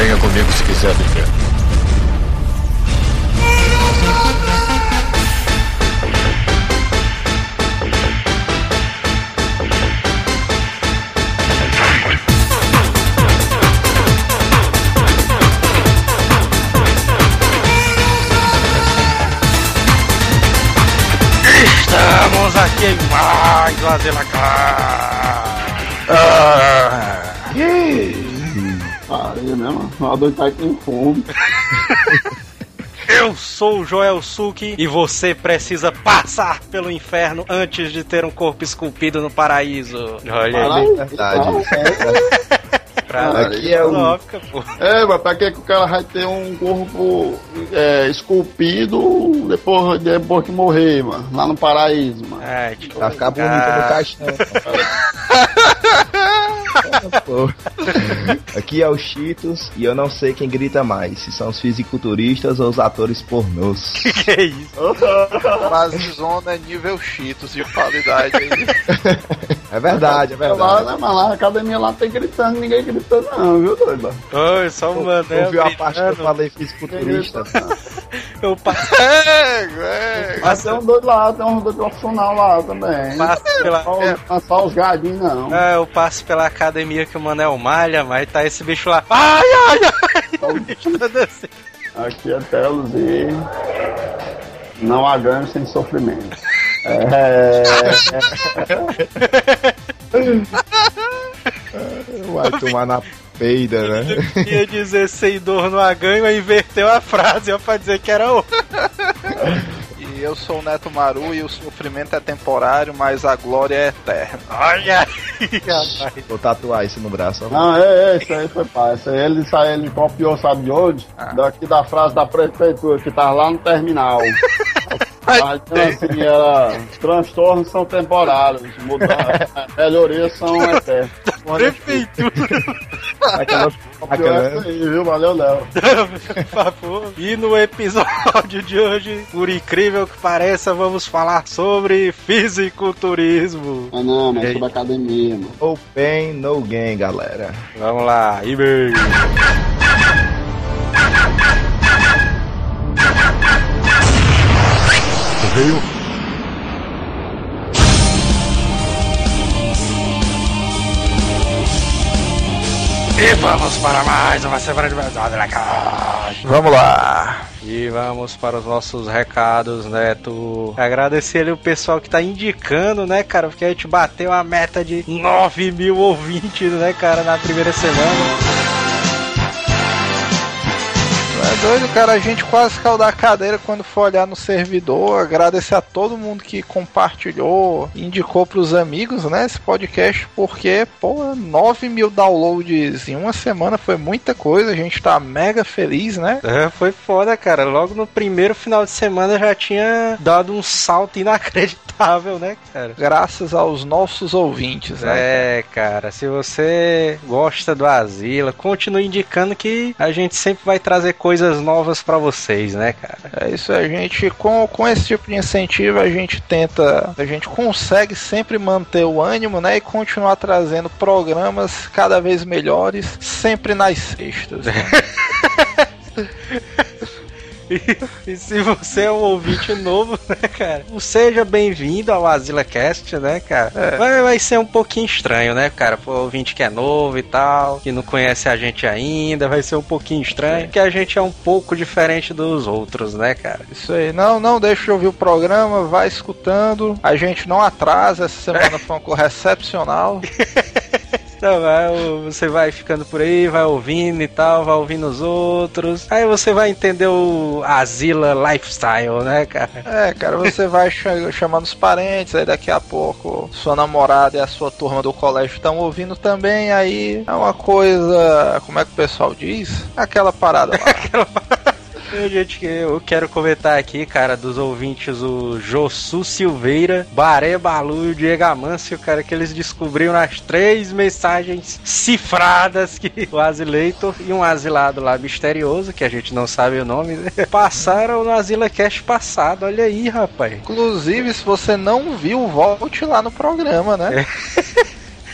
Venha comigo se quiser viver. Estamos aqui em mais uma Zelacá. Ah. Parei mesmo. A dois tá com fome. Eu sou o Joel Suki e você precisa passar pelo inferno antes de ter um corpo esculpido no paraíso. Olha aí. Verdade. Pra Aqui é o- filosófica, pô. É, mas pra que o cara vai ter um corpo é, esculpido depois, depois que morrer, mano? Lá no paraíso, mano. Ai, tipo, Pra ficar bonito ah, no caixão. Aqui é o Cheetos e eu não sei quem grita mais, se são os fisiculturistas ou os atores pornôs. Que é isso? Mas zona é nível Cheetos de qualidade aí. É verdade, é Lá, verdade. né, mas lá na academia lá tem gritando, ninguém gritando não, viu, doido? Oi, só um mané Ouviu a parte que eu falei fisiculturista? Eu passo, É, é. Mas tem um doido lá, tem um doido profissional lá também. passo pela... Só, os- não é só os gadinhos, não. Ah, eu passo pela academia que o Manel malha, mas tá esse bicho lá. Ai, ai, ai! O bicho tá descendo. Aqui é Telos e não há ganho sem sofrimento. É, Vai tomar na peida, né? Ia dizer sem dor não há ganho, aí inverteu a frase ó, pra dizer que era outro. E eu sou o Neto Maru e o sofrimento é temporário, mas a glória é eterna. Olha aí. Vou tatuar isso no braço. ó. não, é, é, isso aí foi pai. Isso aí ele, isso aí ele copiou, sabe de onde? Daqui da frase da prefeitura, que tava lá no terminal. Mas, então, assim, era, transtornos são temporários, mudar, melhorias são eternas. Prefeitura, Aquela Copiou aquela- essa aí, viu? Valeu, Léo. por favor. E no episódio de hoje, por incrível que pareça, vamos falar sobre fisiculturismo. Mas não, mas sobre academia, mano. No pain, no gain, galera. Vamos lá, e-mail. E vamos para mais uma semana de verdade na caixa. Vamos lá. E vamos para os nossos recados, Neto. Agradecer ali o pessoal que tá indicando, né, cara? Porque a gente bateu a meta de 9 mil ouvintes, né, cara, na primeira semana. É doido, cara. A gente quase caiu da cadeira quando foi olhar no servidor. Agradecer a todo mundo que compartilhou, indicou pros amigos, né? Esse podcast, porque, pô, 9 mil downloads em uma semana foi muita coisa. A gente tá mega feliz, né? É, foi foda, cara. Logo no primeiro final de semana já tinha dado um salto inacreditável, né, cara? Graças aos nossos ouvintes, né? É, cara, se você gosta do Asila, continue indicando que a gente sempre vai trazer coisas novas pra vocês, né, cara? É isso, a gente com, com esse tipo de incentivo a gente tenta, a gente consegue sempre manter o ânimo, né, e continuar trazendo programas cada vez melhores, sempre nas sextas. né? E, e se você é um ouvinte novo, né, cara? Seja bem-vindo ao AsilaCast, né, cara? Vai, vai ser um pouquinho estranho, né, cara? Pro ouvinte que é novo e tal, que não conhece a gente ainda, vai ser um pouquinho estranho, porque a gente é um pouco diferente dos outros, né, cara? Isso aí, não, não deixe de ouvir o programa, vai escutando. A gente não atrasa, essa semana foi uma coisa excepcional. Então, vai, você vai ficando por aí, vai ouvindo e tal, vai ouvindo os outros. Aí você vai entender o Asila Lifestyle, né, cara? É, cara, você vai cha- chamando os parentes, aí daqui a pouco sua namorada e a sua turma do colégio estão ouvindo também, aí é uma coisa, como é que o pessoal diz? Aquela parada lá. E, Gente, eu quero comentar aqui, cara, dos ouvintes, o Jossu Silveira, Baré Balu e o Diego Amâncio, cara, que eles descobriram as três mensagens cifradas que o Asileitor e um asilado lá misterioso, que a gente não sabe o nome, né, passaram no Asila Cast passado. Olha aí, rapaz. Inclusive, se você não viu, volte lá no programa, né?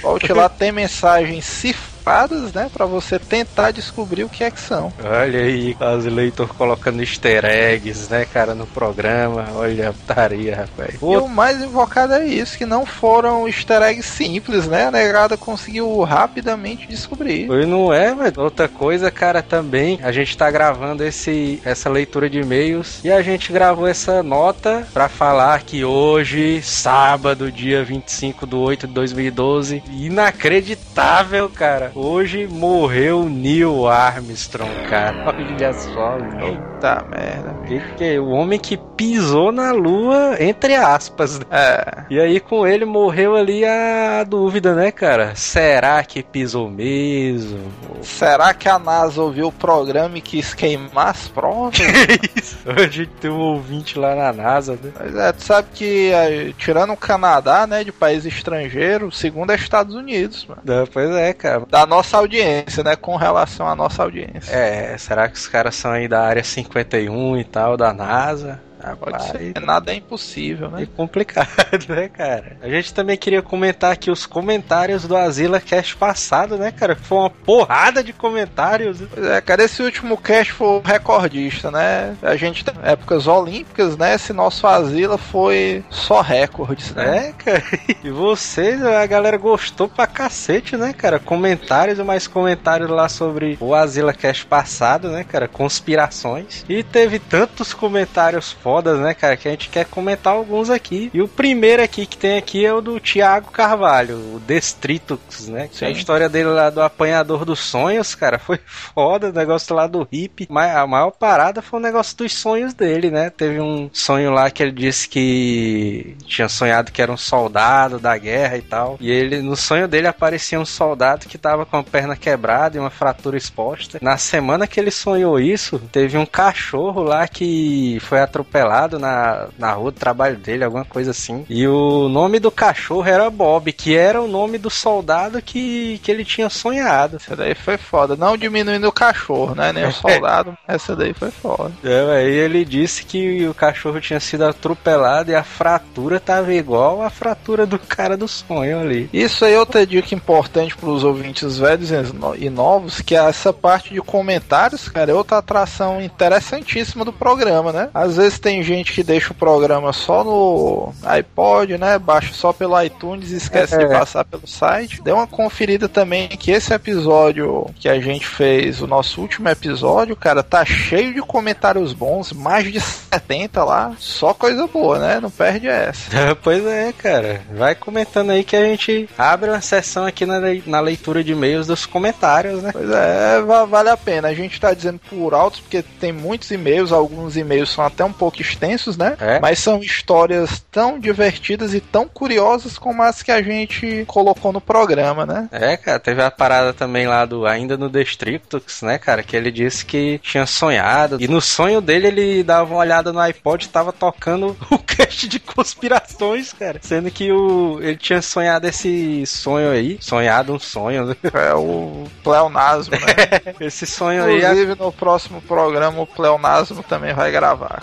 Volte lá, tem mensagens cifradas cifradas, né? Pra você tentar descobrir o que é que são. Olha aí, quase leitor colocando easter eggs, né, cara, no programa. Olha a putaria, rapaz. E o mais invocado é isso, que não foram easter eggs simples, né? A negada conseguiu rapidamente descobrir. E não é, mas outra coisa, cara, também, a gente tá gravando esse, essa leitura de e-mails e a gente gravou essa nota pra falar que hoje, sábado, dia 25 de 8 de 2012, inacreditável, cara. Hoje morreu Neil Armstrong, cara. Olha só, Eita merda. Que, que, o homem que pisou na lua, entre aspas. Né? É. E aí com ele morreu ali a dúvida, né, cara? Será que pisou mesmo? Será que a NASA ouviu o programa e quis queimar as provas? Isso. A gente tem um ouvinte lá na NASA, né? Mas é, tu sabe que é, tirando o Canadá, né, de país estrangeiro, o segundo é Estados Unidos, mano. É, pois é, cara. Da nossa audiência, né, com relação à nossa audiência. É, será que os caras são aí da área 51 e tal, da NASA? Pode ser. Nada é impossível, né? É complicado, né, cara? A gente também queria comentar aqui os comentários do Azila Cast passado, né, cara? Foi uma porrada de comentários. Pois é, cara, esse último cast foi recordista, né? A gente tem épocas olímpicas, né? Esse nosso Azila foi só recordes, né? É, cara. E vocês, a galera gostou pra cacete, né, cara? Comentários e mais comentários lá sobre o Azila Cast passado, né, cara? Conspirações. E teve tantos comentários fodas, né, cara, que a gente quer comentar alguns aqui. E o primeiro aqui que tem aqui é o do Thiago Carvalho, o Destritux, né? Sim. A história dele lá do apanhador dos sonhos, cara, foi foda, o negócio lá do. Mas a maior parada foi o negócio dos sonhos dele, né? Teve um sonho lá que ele disse que tinha sonhado que era um soldado da guerra e tal. E ele, no sonho dele, aparecia um soldado que tava com a perna quebrada e uma fratura exposta. Na semana que ele sonhou isso, teve um cachorro lá que foi atropelado atropelado na, na rua do trabalho dele, alguma coisa assim. E o nome do cachorro era Bob, que era o nome do soldado que, que ele tinha sonhado. Essa daí foi foda. Não diminuindo o cachorro, né? Nem o soldado. essa daí foi foda. É, aí ele disse que o cachorro tinha sido atropelado e a fratura tava igual a fratura do cara do sonho ali. Isso aí é outra dica importante para os ouvintes velhos e novos, que é essa parte de comentários, cara, é outra atração interessantíssima do programa, né? Às vezes tem gente que deixa o programa só no iPod, né? Baixa só pelo iTunes e esquece é. de passar pelo site. Dê uma conferida também que esse episódio que a gente fez, o nosso último episódio, cara, tá cheio de comentários bons, mais de 70 lá. Só coisa boa, né? Não perde essa. pois é, cara. Vai comentando aí que a gente abre uma sessão aqui na, na leitura de e-mails dos comentários, né? Pois é, vale a pena. A gente tá dizendo por alto porque tem muitos e-mails, alguns e-mails são até um pouco pouco extensos, né? É. Mas são histórias tão divertidas e tão curiosas como as que a gente colocou no programa, né? É, cara, teve a parada também lá do Ainda no Destrictux, né, cara? Que ele disse que tinha sonhado. E no sonho dele ele dava uma olhada no iPod e tava tocando o cast de conspirações, cara. Sendo que o, ele tinha sonhado esse sonho aí. Sonhado um sonho. Né? É o pleonasmo, né? esse sonho Inclusive, aí. Inclusive, no próximo programa o pleonasmo também vai gravar.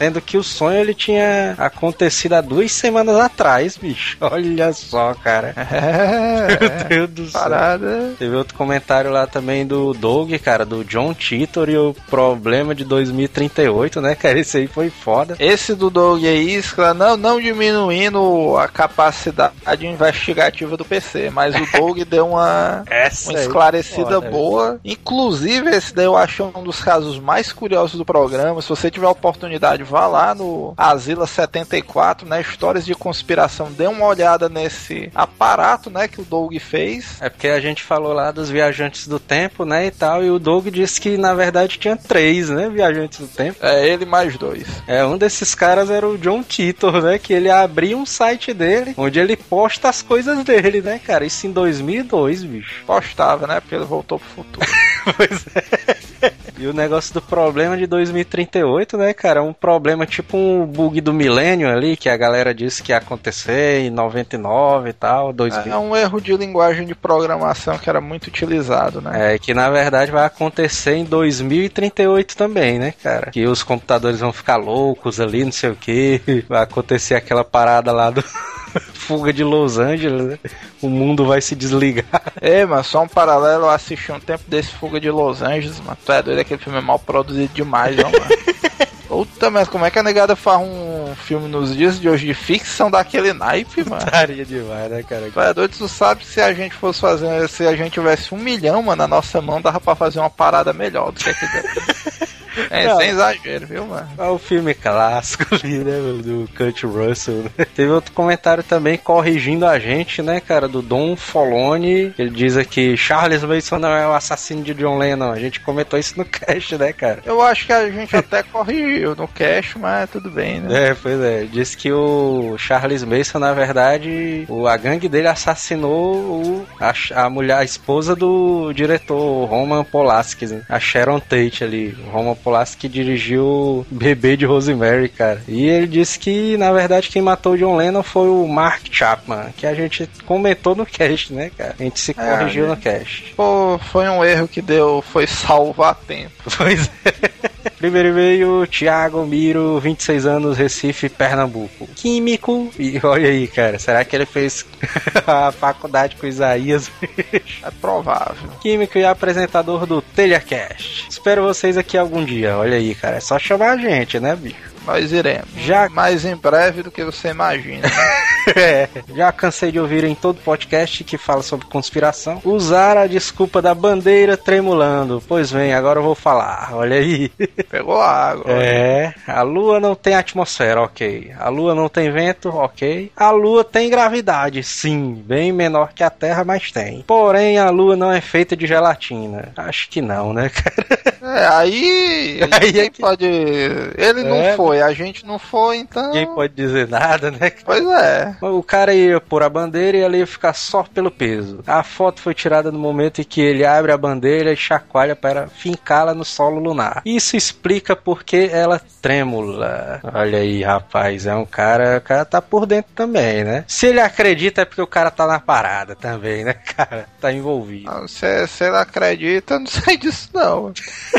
Sendo que o sonho ele tinha acontecido há duas semanas atrás, bicho. Olha só, cara. É, Meu Deus do céu. Parada. Teve outro comentário lá também do Doug, cara, do John Titor e o problema de 2038, né, cara? Esse aí foi foda. Esse do Doug aí, não, não diminuindo a capacidade investigativa do PC, mas o Doug deu uma, uma esclarecida boa. Inclusive, esse daí eu acho um dos casos mais curiosos do programa. Se você tiver a oportunidade, vá lá no Asila 74, né? Histórias de conspiração. Dê uma olhada nesse aparato, né? Que o Doug fez. É porque a gente falou lá dos viajantes do tempo, né? E tal. E o Doug disse que na verdade tinha três, né? Viajantes do tempo. É ele mais dois. É, um desses caras era o John Titor, né? Que ele abria um site dele, onde ele posta as coisas dele, né, cara? Isso em 2002, bicho. Postava, né? Porque ele voltou pro futuro. pois é. E o negócio do problema de 2038, né, cara? Um problema tipo um bug do milênio ali, que a galera disse que ia acontecer em 99 e tal. 2000. É um erro de linguagem de programação que era muito utilizado, né? É, que na verdade vai acontecer em 2038 também, né, cara? Que os computadores vão ficar loucos ali, não sei o que. Vai acontecer aquela parada lá do. fuga de Los Angeles, né? O mundo vai se desligar. É, mas só um paralelo, eu assisti um tempo desse Fuga de Los Angeles, mano. Tu é doido, aquele filme é mal produzido demais, ó, mano. Puta, mas como é que a negada faz um filme nos dias de hoje de ficção daquele naipe, mano? Estaria demais, né, cara? Tu é doido, tu sabe se a gente fosse fazer, se a gente tivesse um milhão, mano, na nossa mão, dava pra fazer uma parada melhor do que aquele. É, Não. sem exagero, viu, mano? É o filme clássico ali, né, do Kurt Russell. né? Teve outro comentário também corrigindo a gente, né, cara, do Dom Foloni. Ele diz aqui: Charles Manson não é o assassino de John Lennon. A gente comentou isso no cast, né, cara? Eu acho que a gente até corrigiu no cash, mas tudo bem, né? É, pois é. Disse que o Charles Manson, na verdade, o, a gangue dele assassinou o, a, a mulher, a esposa do diretor Roman Polanski, né? a Sharon Tate ali. O Roman Polanski dirigiu Bebê de Rosemary, cara. E ele disse que, na verdade, quem matou o John Lennon foi o Mark Chapman, que a gente comentou no cast, né, cara? A gente se É, corrigiu no cast. Pô, foi um erro que deu, foi salvar tempo. Pois é. Primeiro veio Thiago Miro, 26 anos, Recife, Pernambuco. Químico. E olha aí, cara, será que ele fez a faculdade com Isaías? É provável. Químico e apresentador do Telecast. Espero vocês aqui algum dia. Olha aí, cara, é só chamar a gente, né, bicho? Nós iremos. Já- Mais em breve do que você imagina. É, já cansei de ouvir em todo podcast que fala sobre conspiração usar a desculpa da bandeira tremulando. Pois bem, agora eu vou falar. Olha aí. Pegou água. É, a Lua não tem atmosfera, ok. A Lua não tem vento, ok. A Lua tem gravidade, sim, bem menor que a Terra, mas tem. Porém, a Lua não é feita de gelatina. Acho que não, né, cara? É, aí. Aí é que- pode. Ele não É. foi, a gente não foi, então. Ninguém pode dizer nada, né? Pois é. O cara ia pôr a bandeira e ela ia ficar só pelo peso. A foto foi tirada no momento em que ele abre a bandeira e chacoalha para fincá-la no solo lunar. Isso explica porque ela trêmula. Olha aí, rapaz, é um cara, o cara tá por dentro também, né? Se ele acredita é porque o cara tá na parada também, né, cara? Tá envolvido. Não, Se, se ele acredita, eu não sei disso não.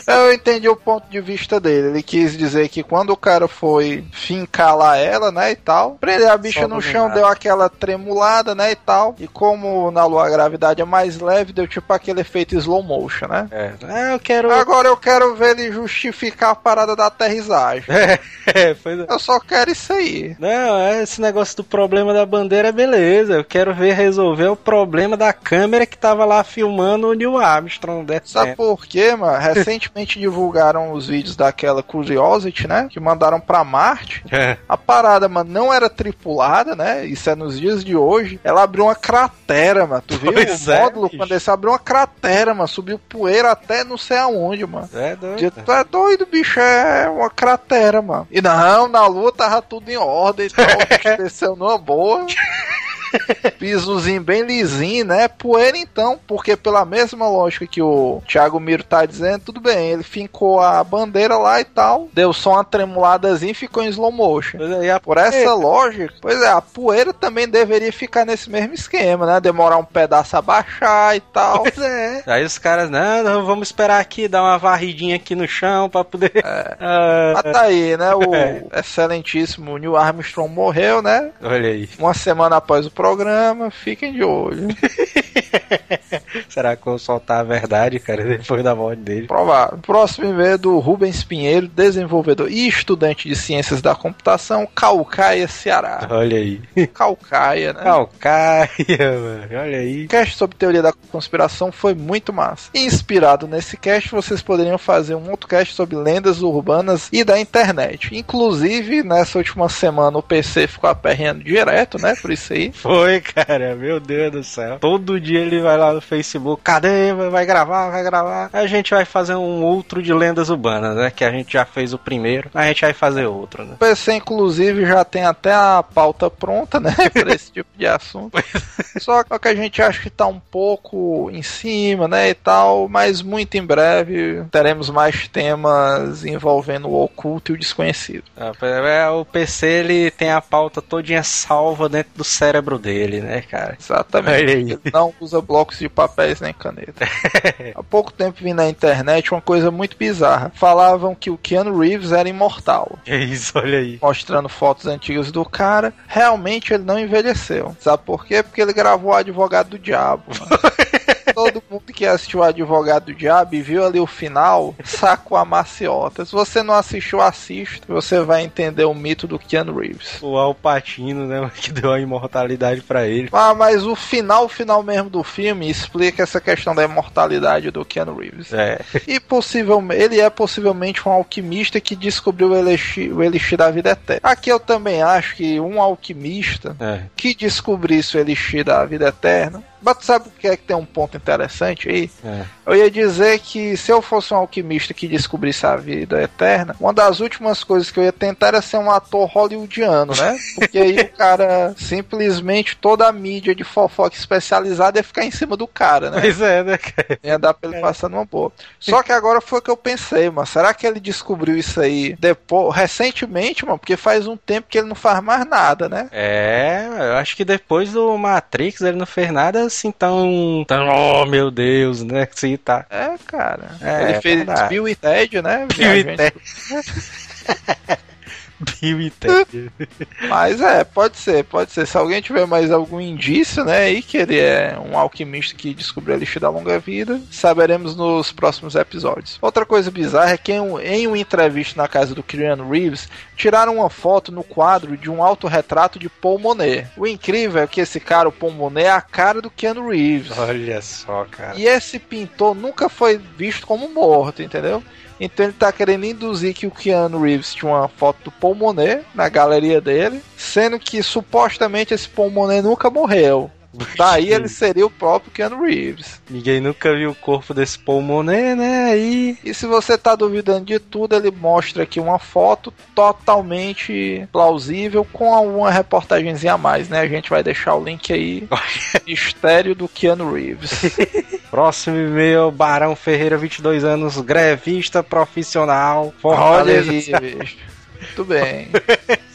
Eu entendi o ponto de vista dele. Ele quis dizer que quando o cara foi fincar lá ela, né, e tal, prender a bicha Só no chão, nada. deu aquela tremulada, né, e tal. E como na lua a gravidade é mais leve, deu tipo aquele efeito slow motion, né? É, Ah, eu quero. Agora eu quero ver ele justificar a parada da aterrissagem. É, é. Eu só quero isso aí. Não, é esse negócio do problema da bandeira é beleza. Eu quero ver resolver o problema da câmera que tava lá filmando o Neil Armstrong Sabe por quê, mano? Recentemente divulgaram os vídeos daquela Curiosity, né? Que mandaram pra Marte. É. A parada, mano, não era tripulada, né? Isso é nos dias de hoje. Ela abriu uma cratera, mano. Tu viu Pois o é, módulo bicho. quando ele abriu uma cratera, mano? Subiu poeira até não sei aonde, mano. É doido. Tu é doido, bicho, é uma cratera, mano. E não, na lua tava tudo em ordem e tal, desceu numa boa. Pisozinho bem lisinho, né? Poeira então, porque pela mesma lógica que o Thiago Miro tá dizendo, tudo bem, ele fincou a bandeira lá e tal, deu só uma tremuladazinha e ficou em slow motion. É, Por essa lógica, pois é, a poeira também deveria ficar nesse mesmo esquema, né? Demorar um pedaço a baixar e tal. Pois é. Aí os caras, não, não, vamos esperar aqui, dar uma varridinha aqui no chão pra poder. Ah, Mas tá aí, né? O É. excelentíssimo Neil Armstrong morreu, né? olha aí. Uma semana após o programa, fiquem de olho. Será que eu vou soltar a verdade, cara, depois da morte dele? Provável. Próximo e-mail é do Rubens Pinheiro, desenvolvedor e estudante de ciências da computação, Calcaia, Ceará. Olha aí. Calcaia, né? Calcaia, mano. Olha aí. O cast sobre teoria da conspiração foi muito massa. Inspirado nesse cast, vocês poderiam fazer um outro cast sobre lendas urbanas e da internet. Inclusive, nessa última semana o PC ficou aperreando direto, né? Por isso aí. Foi, cara, meu Deus do céu. Todo dia ele vai lá no Facebook, cadê? Vai gravar, vai gravar. A gente vai fazer um outro de lendas urbanas, né? Que a gente já fez o primeiro, a gente vai fazer outro, né? O PC, inclusive, já tem até a pauta pronta, né? Pra esse tipo de assunto. Só que a gente acha que tá um pouco em cima, né? E tal. Mas muito em breve teremos mais temas envolvendo o oculto e o desconhecido. É, o PC ele tem a pauta todinha salva dentro do cérebro dele, né, cara? Exatamente. Aí. Não usa blocos de papéis nem caneta. Há pouco tempo vi na internet uma coisa muito bizarra. Falavam que o Keanu Reeves era imortal. É isso, olha aí. Mostrando fotos antigas do cara. Realmente ele não envelheceu. Sabe por quê? Porque ele gravou o Advogado do Diabo. Mundo que assistiu o Advogado do Diabo e viu ali o final, sacou a maciota. Se você não assistiu, assista. Você vai entender o mito do Keanu Reeves. O Alpatino, né? Que deu a imortalidade para ele. Ah, mas o final, final mesmo do filme explica essa questão da imortalidade do Keanu Reeves. É. E possivelmente, ele é possivelmente um alquimista que descobriu o elixir, o elixir da vida eterna. Aqui eu também acho que um alquimista é. que descobrisse o elixir da vida eterna mas sabe o que é que tem um ponto interessante aí? É. Eu ia dizer que se eu fosse um alquimista que descobrisse a vida eterna, uma das últimas coisas que eu ia tentar era ser um ator hollywoodiano, né? Porque aí o cara simplesmente toda a mídia de fofoca especializada ia ficar em cima do cara, né? Pois é, né, cara? Ia dar pra ele É. passar numa boa. Só que agora foi o que eu pensei, mano. Será que ele descobriu isso aí depois, recentemente, mano? Porque faz um tempo que ele não faz mais nada, né? É, eu acho que depois do Matrix ele não fez nada assim tão. tão oh meu Deus, né? Assim tá. É, cara. É, ele é fez verdade. Bill e Ted, né? Bill e Viajante- E. Mas é, pode ser, pode ser. Se alguém tiver mais algum indício, né, aí que ele é um alquimista que descobriu a lixa da longa vida, saberemos nos próximos episódios. Outra coisa bizarra é que em, um- em uma entrevista na casa do Keanu Reeves, tiraram uma foto no quadro de um autorretrato de Paul Monet. O incrível é que esse cara, o Paul Monet, é a cara do Keanu Reeves. Olha só, cara. E esse pintor nunca foi visto como morto, entendeu? Então ele tá querendo induzir que o Keanu Reeves tinha uma foto do Paul Monet na galeria dele, sendo que supostamente esse Paul Monet nunca morreu. Daí ele seria o próprio Keanu Reeves. Ninguém nunca viu o corpo desse Paul Monet, né? Aí. E se você tá duvidando de tudo, ele mostra aqui uma foto totalmente plausível com alguma reportagenzinha a mais, né? A gente vai deixar o link aí. Mistério do Keanu Reeves. Próximo e-mail, Barão Ferreira, 22 anos, grevista profissional, Olha Fortaleza, aí, Ceará. bicho. Muito bem.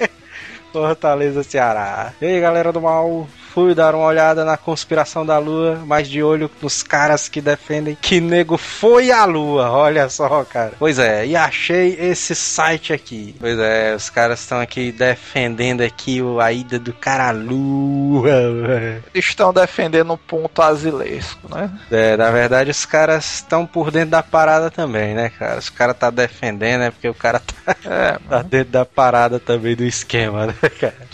Fortaleza, Ceará. E aí, galera do mal, fui dar uma olhada na conspiração da Lua, mas de olho nos caras que defendem que nego foi a Lua. Olha só, cara. Pois é, e achei esse site aqui. Pois é, os caras estão aqui defendendo aqui a ida do cara à Lua. estão defendendo um ponto asilesco, né? É, na verdade, os caras estão por dentro da parada também, né, cara? Os caras tá defendendo, é porque o cara tá, É, tá dentro da parada também do esquema, né, cara?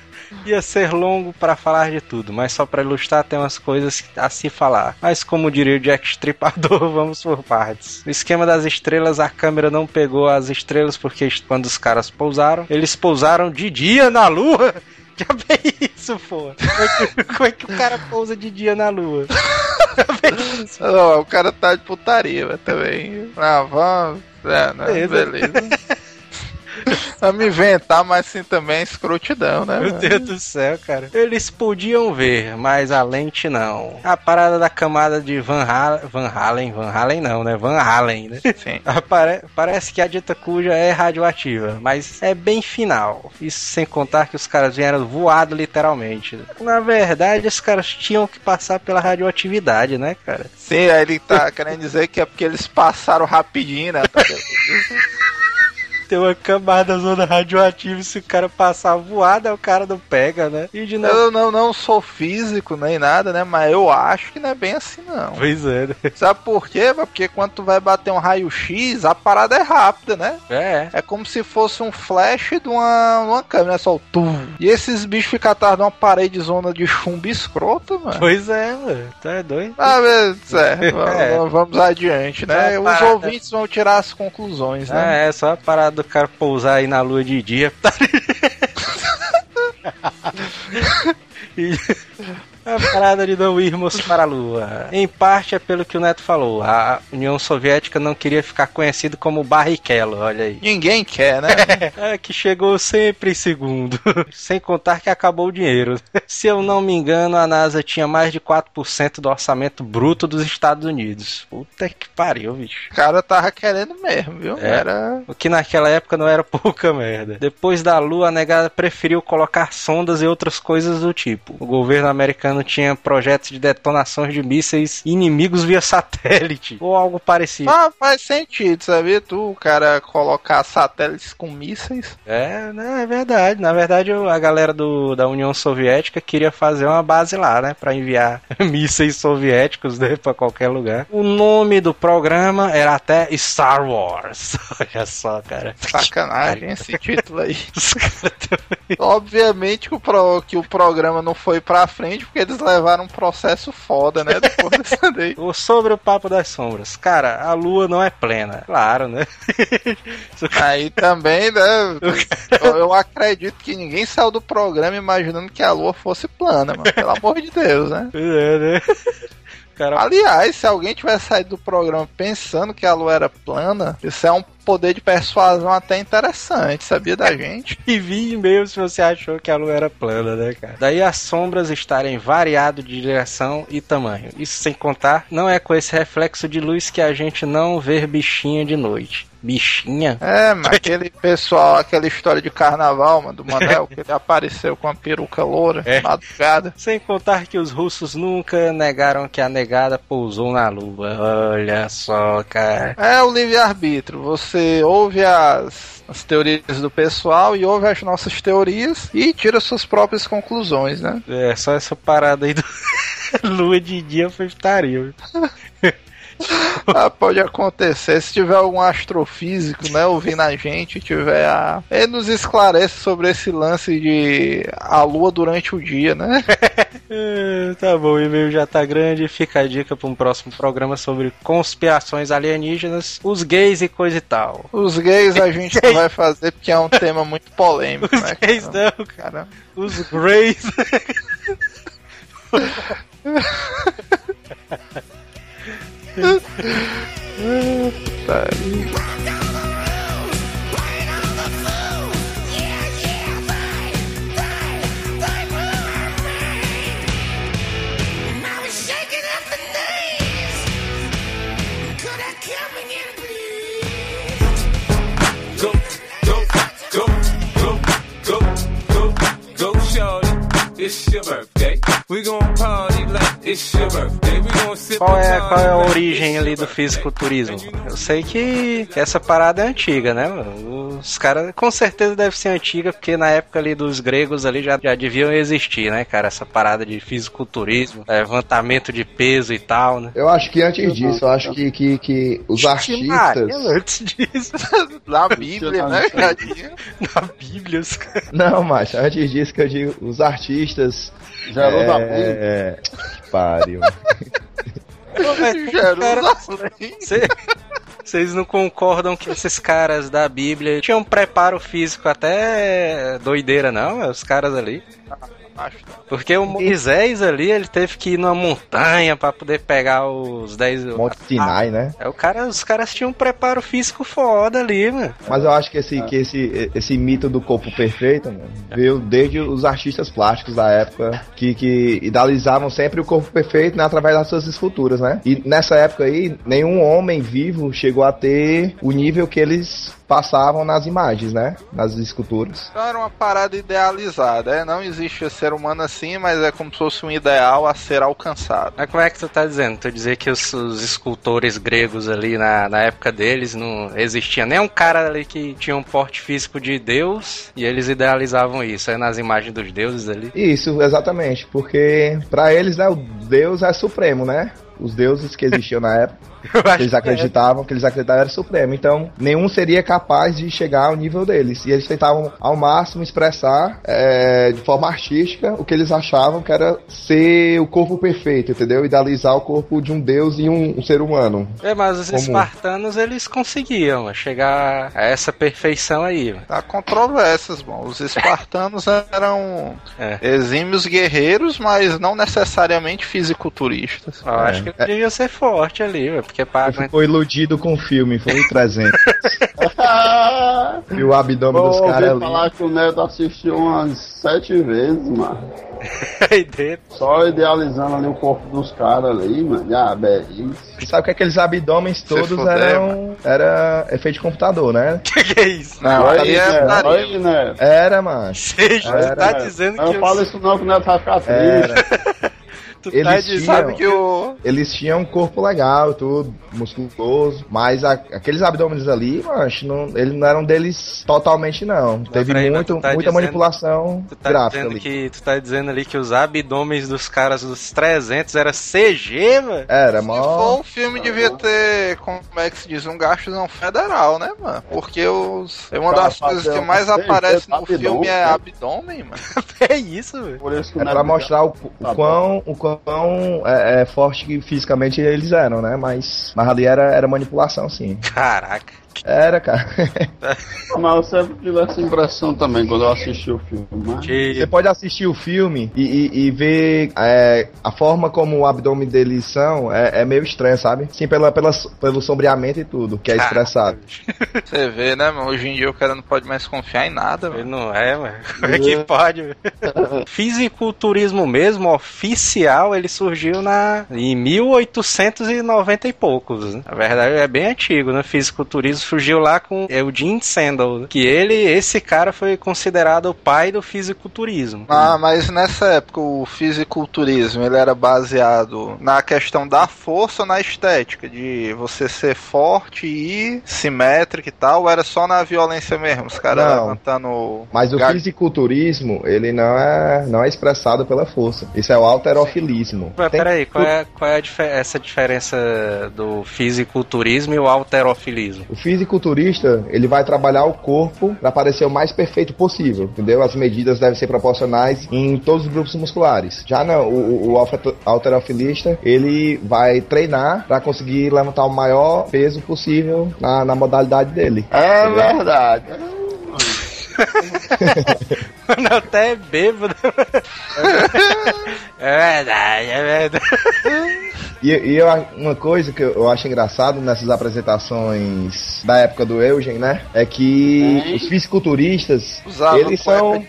Ia, ia ser longo pra falar de tudo, mas só pra ilustrar tem umas coisas a se falar. Mas como diria o Jack Stripador, vamos por partes. No esquema das estrelas, a câmera não pegou as estrelas porque quando os caras pousaram, eles pousaram de dia na lua. Já bem isso, pô. Como é, que, como é que o cara pousa de dia na lua? Já bem isso. Ó, o cara tá de putaria mas também. Ah, vamos. É, né? Beleza. Beleza. Vamos inventar, mas assim também escrotidão, né? Meu? Deus do céu, cara. Eles podiam ver, mas a lente não. A parada da camada de Van Halen. Van Halen, Van Halen não, né? Van Halen, né? Sim. Apare- Parece que a dita cuja é radioativa, mas é bem final. Isso sem contar que os caras vieram voado literalmente. Na verdade, os caras tinham que passar pela radioatividade, né, cara? Sim, aí ele tá querendo dizer que é porque eles passaram rapidinho, né? Tem uma camada zona radioativa e se o cara passar voado, aí o cara não pega, né? E de novo. Eu não, não sou físico nem nada, né? Mas eu acho que não é bem assim, não. Pois é, né? Sabe por quê? Porque quando tu vai bater um raio-x, a parada é rápida, né? É. É como se fosse um flash de uma, uma câmera, é só o tum. E esses bichos ficam atrás de uma parede zona de chumbo escroto, mano. Pois é, mano. Tá é doido. Ah, mas, é, vamos, É. vamos adiante, né? Os ouvintes vão tirar as conclusões, Ah, né? é, só a parada do cara pousar aí na lua de dia. E- A parada de não irmos para a Lua. Em parte é pelo que o Neto falou. A União Soviética não queria ficar conhecido como Barrichello, olha aí. Ninguém quer, né? É, que chegou sempre em segundo. Sem contar que acabou o dinheiro. Se eu não me engano, a NASA tinha mais de 4% do orçamento bruto dos Estados Unidos. Puta que pariu, bicho. O cara tava querendo mesmo, viu? É. Era. O que naquela época não era pouca merda. Depois da Lua, a negada preferiu colocar sondas e outras coisas do tipo. O governo americano americano tinha projetos de detonações de mísseis inimigos via satélite. Ou algo parecido. Ah, faz sentido, sabia? Tu, o cara colocar satélites com mísseis. É, né, é verdade. Na verdade, a galera do, da União Soviética queria fazer uma base lá, né? Pra enviar mísseis soviéticos né, pra qualquer lugar. O nome do programa era até Star Wars. Olha só, cara. Sacanagem esse título aí. Obviamente que o, pro, que o programa não foi pra frente porque eles levaram um processo foda, né? Depois dessa daí. Sobre o Papo das Sombras. Cara, a lua não é plena. Claro, né? Aí também, né? Eu, eu acredito que ninguém saiu do programa imaginando que a lua fosse plana, mano. Pelo amor de Deus, né? É, né? Cara... Aliás, se alguém tivesse saído do programa pensando que a lua era plana, isso é um poder de persuasão até interessante, sabia da gente? e vi e-mail se você achou que a lua era plana, né, cara? Daí as sombras estarem variado de direção e tamanho. Isso sem contar, não é com esse reflexo de luz que a gente não vê bichinha de noite bichinha. É, mas aquele pessoal, aquela história de carnaval, mano, do Manel, que ele apareceu com a peruca loura, é. madrugada. Sem contar que os russos nunca negaram que a negada pousou na lua. Olha só, cara. É o livre-arbítrio. Você ouve as as teorias do pessoal e ouve as nossas teorias e tira suas próprias conclusões, né? É, só essa parada aí do lua de dia foi putaria. ah, pode acontecer. Se tiver algum astrofísico, né, ouvindo a gente, tiver a. Ele nos esclarece sobre esse lance de a lua durante o dia, né? é, tá bom, o e-mail já tá grande. Fica a dica para um próximo programa sobre conspirações alienígenas, os gays e coisa e tal. Os gays a gente não vai fazer porque é um tema muito polêmico, os né? Gays não, cara. Os greys. It's your birthday. Qual é, qual é a origem ali do fisiculturismo? Eu sei que essa parada é antiga, né? Os caras com certeza deve ser antiga, porque na época ali dos gregos ali já, já deviam existir, né, cara? Essa parada de fisiculturismo, levantamento de peso e tal, né? Eu acho que antes disso, eu acho que, que, que os artistas. Antes disso. Na Bíblia, né? Na Bíblia, os caras. Não, mas antes disso que eu digo, os artistas. Jerusalém. É. Que pariu. Jerusalém. Vocês não concordam que esses caras da Bíblia tinham um preparo físico até doideira, não? Os caras ali. Porque o Moisés ali, ele teve que ir numa montanha para poder pegar os 10. Monte Sinai, ah, né? É, o cara, os caras tinham um preparo físico foda ali, mano. Mas eu acho que esse, que esse, esse mito do corpo perfeito, mano, veio desde os artistas plásticos da época que, que idealizavam sempre o corpo perfeito né, através das suas esculturas, né? E nessa época aí, nenhum homem vivo chegou a ter o nível que eles passavam nas imagens, né? Nas esculturas. Então era uma parada idealizada, é? Não existe ser humano assim, mas é como se fosse um ideal a ser alcançado. Mas como é que tu tá dizendo? Tu dizer que os, os escultores gregos ali na, na época deles não existia nem um cara ali que tinha um porte físico de Deus e eles idealizavam isso, é nas imagens dos deuses ali? Isso, exatamente, porque para eles, né, o Deus é supremo, né? Os deuses que existiam na época que eles acreditavam que eles acreditavam era supremo. Então, nenhum seria capaz de chegar ao nível deles. E eles tentavam ao máximo expressar é, de forma artística o que eles achavam que era ser o corpo perfeito, entendeu? Idealizar o corpo de um deus e um, um ser humano. É, mas os comum. espartanos eles conseguiam chegar a essa perfeição aí. Há controvérsias, bom. Os espartanos eram é. exímios guerreiros, mas não necessariamente fisiculturistas. Eu acho que ele devia ser forte ali, porque paga. Ficou iludido com o filme, foi 300. e o abdômen dos caras ali. falar que o Neto assistiu umas sete vezes, mano. Aí dentro. Só idealizando ali o corpo dos caras ali, mano. Ah, beleza. Sabe que aqueles abdômenes todos eram. Era efeito de computador, né? Que que é isso? Não, aí é. Aí, né? Era, mano. Era, tá dizendo que. Não eu... fala isso não, que o Neto vai ficar triste. Tá eles tinham, sabe que o... Eles tinham um corpo legal, tudo, musculoso, mas a, aqueles abdômenes ali, mancho, não, eles não eram deles totalmente, não. Teve aí, muito, tá muita dizendo, manipulação tu tá gráfica ali. Que, tu tá dizendo ali que os abdômenes dos caras dos 300 era CG, mano? Era, mano. Se for um filme, devia ter, como é que se diz, um gasto não federal, né, mano? Porque os, é uma das coisas que mais aparece no filme é abdômen, mano. é isso, velho. É pra mostrar o, o tá quão, o quão é, é, forte fisicamente eles eram, né? Mas, mas ali era, era manipulação, sim. Caraca. Era, cara. Mas eu sempre tive essa impressão também quando eu assisti o filme. Mas... Você pode assistir o filme e, e, e ver é, a forma como o abdômen deles são é, é, meio estranho, sabe? Sim, pela, pela, pelo sombreamento e tudo que é expressado. Você vê, né, mano? Hoje em dia o cara não pode mais confiar em nada, Ele não é, mano. Como é que pode? Fisiculturismo mesmo, oficial, ele surgiu na em 1890 e poucos. Né? Na verdade, é bem antigo, né? Fisiculturismo surgiu lá com Eugene Sandel, que ele, esse cara foi considerado o pai do fisiculturismo. Ah, mas nessa época o fisiculturismo, ele era baseado na questão da força ou na estética, de você ser forte e simétrico e tal, ou era só na violência mesmo, os caras levantando... Mas o gar... fisiculturismo, ele não é, não é expressado pela força. Isso é o alterofilismo. Mas, Tem... Peraí, qual é, qual é a dif essa diferença do fisiculturismo e o alterofilismo? O fisiculturista, ele vai trabalhar o corpo para parecer o mais perfeito possível, entendeu? As medidas devem ser proporcionais em todos os grupos musculares. Já não, o, o alterofilista, ele vai treinar para conseguir levantar o maior peso possível na, na modalidade dele. É entendeu? verdade. Mano, até é bêbado. é verdade, é verdade. E, e eu, uma coisa que eu acho engraçado nessas apresentações da época do Eugen, né? É que é. os fisiculturistas, Usava eles são.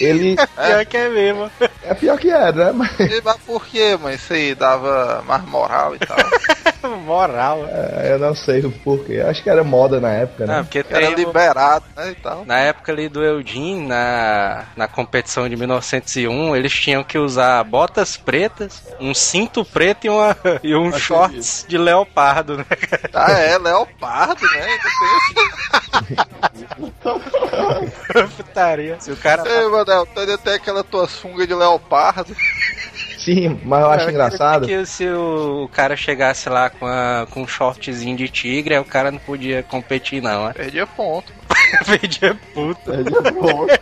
Ele. pior que é mesmo. É pior que é, né? Mas, mas por quê, mas isso aí dava mais moral e tal. moral. É, eu não sei o porquê. Acho que era moda na época, né? Não, porque era liberado, né, e tal. Na época ali do Eudin, na, na competição de 1901, eles tinham que usar botas pretas, um cinto preto e, uma, e um Acho shorts de leopardo, né? Ah, é, leopardo, né? Putaria. Se o cara. Ei, Manel, tá até aquela tua sunga de leopardo. Sim, mas eu acho eu engraçado. Que se o cara chegasse lá com, a, com um shortzinho de tigre, aí o cara não podia competir, não. Né? Perdia ponto. Perdia puta. Perdia ponto.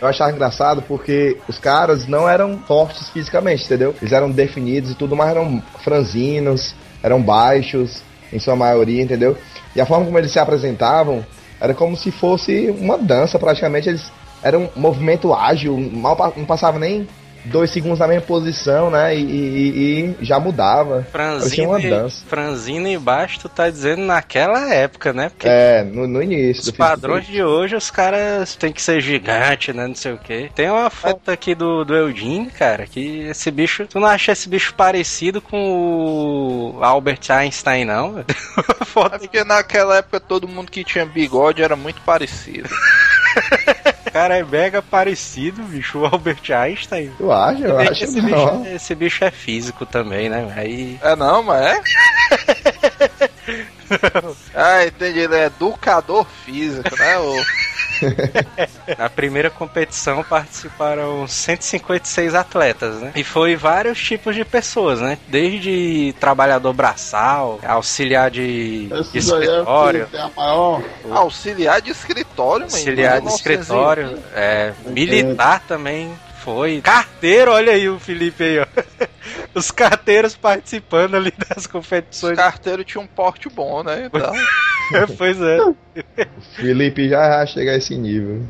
eu achava engraçado porque os caras não eram fortes fisicamente, entendeu? Eles eram definidos e tudo, mas eram franzinos, eram baixos, em sua maioria, entendeu? E a forma como eles se apresentavam era como se fosse uma dança, praticamente. Eles eram um movimento ágil, mal não passava nem dois segundos na mesma posição, né? E, e, e já mudava. Franzino, uma dança. Franzino e baixo, tu tá dizendo naquela época, né? Porque é, no, no início. Os padrões de hoje, os caras têm que ser gigante, né? Não sei o quê. Tem uma foto aqui do, do Eudin, cara, que esse bicho. Tu não acha esse bicho parecido com o Albert Einstein, não? foto é porque naquela época todo mundo que tinha bigode era muito parecido. cara é mega parecido, bicho, o Albert Einstein. Tu acha? Eu acho esse, bicho, esse bicho é físico também, né? Aí... É não, mas é? ah, entendi. Ele é educador físico, né? O... Na primeira competição participaram 156 atletas, né? E foi vários tipos de pessoas, né? Desde trabalhador braçal, auxiliar de, de escritório. É maior... Auxiliar de escritório, mano. Auxiliar de escritório, é, militar também foi. Carteiro, olha aí o Felipe aí, ó. Os carteiros participando ali das competições. Os carteiros tinham um porte bom, né? Então... pois é. Felipe já chega a esse nível.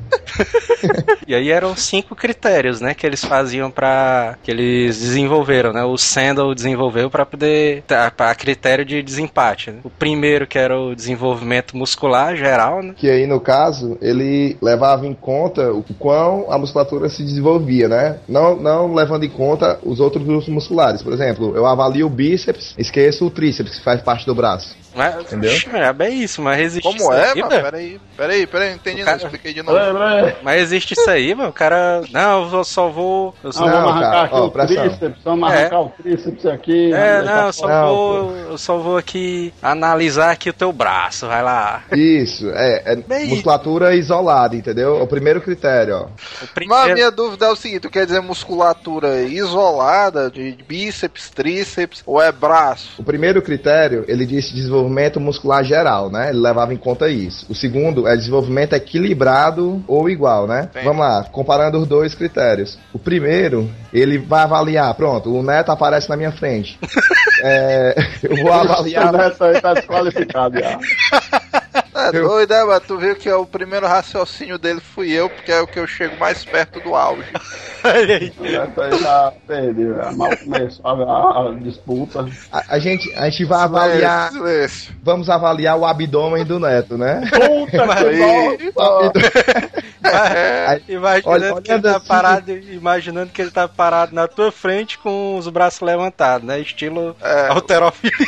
e aí eram cinco critérios, né, que eles faziam para que eles desenvolveram, né? O Sandal desenvolveu para poder para critério de desempate. Né? O primeiro que era o desenvolvimento muscular geral, né? Que aí no caso ele levava em conta o quão a musculatura se desenvolvia, né? Não não levando em conta os outros grupos musculares. Por exemplo, eu avalio o bíceps, esqueço o tríceps que faz parte do braço. Mas, Entendeu? É bem isso, mas resistir. Como é, mano? Peraí, peraí, peraí, não entendi, não. Expliquei de novo. Mas, mas existe isso aí, mano. O cara. Não, eu só vou. Eu só Não, vamos arrancar cara, aqui ó, o tríceps, vamos arrancar o tríceps aqui. É, não, eu só Não, vou. Eu só vou aqui analisar aqui o teu braço, vai lá. Isso, é, é Bem- musculatura isolada, entendeu? O primeiro critério, ó. O Mas a primeiro- minha dúvida é o seguinte: tu quer dizer musculatura isolada de bíceps, tríceps ou é braço? O primeiro critério, ele disse desenvolvimento muscular geral, né? Ele levava em conta isso. O segundo é desenvolvimento equilibrado ou igual, né? Sim. Vamos lá, comparando os dois critérios. O primeiro, ele vai avaliar, pronto, o Neto aparece na minha frente. É, eu vou O avaliar. Neto aí tá desqualificado já. É Eu- doido, é, mas tu viu que o primeiro raciocínio dele fui eu, porque é o que eu chego mais perto do auge. Olha aí. O Neto aí já. Mal começou a, disputa. A, gente, a gente vai avaliar. Silêncio. Vamos avaliar o abdômen do Neto, né? Puta Aí. bosta! Aí- Imaginando Olha- que ele olhando tá assim- parado, imaginando que ele tá parado na tua frente com os braços levantados, né? Estilo É. alterofilia.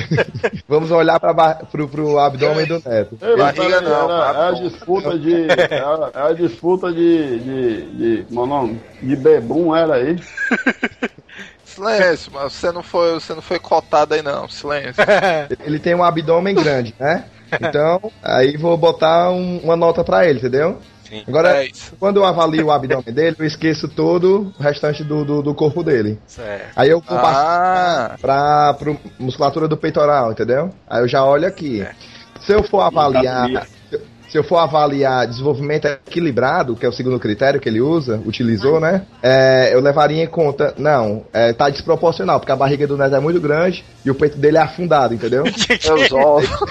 Vamos olhar para pro, pro abdômen do Neto. Ei, mas Barriga não, era- é a disputa de. É a, é a disputa de. de. de. como é o nome? De bebum, era aí? Silêncio, mas você não foi, você não foi cotado aí não, silêncio. Ele tem um abdômen grande, né? Então, aí vou botar um- uma nota pra ele, entendeu? Sim. Agora, É isso. quando eu avalio o abdômen dele, eu esqueço todo o restante do, do, do corpo dele. Certo. Aí eu vou passar Ah, pra, pra musculatura do peitoral, entendeu? Aí eu já olho aqui. Se eu for avaliar. Se eu for avaliar desenvolvimento equilibrado, que é o segundo critério que ele usa, utilizou, né? É, eu levaria em conta. Não, é, tá desproporcional, porque a barriga do Neto é muito grande e o peito dele é afundado, entendeu? meus ovos.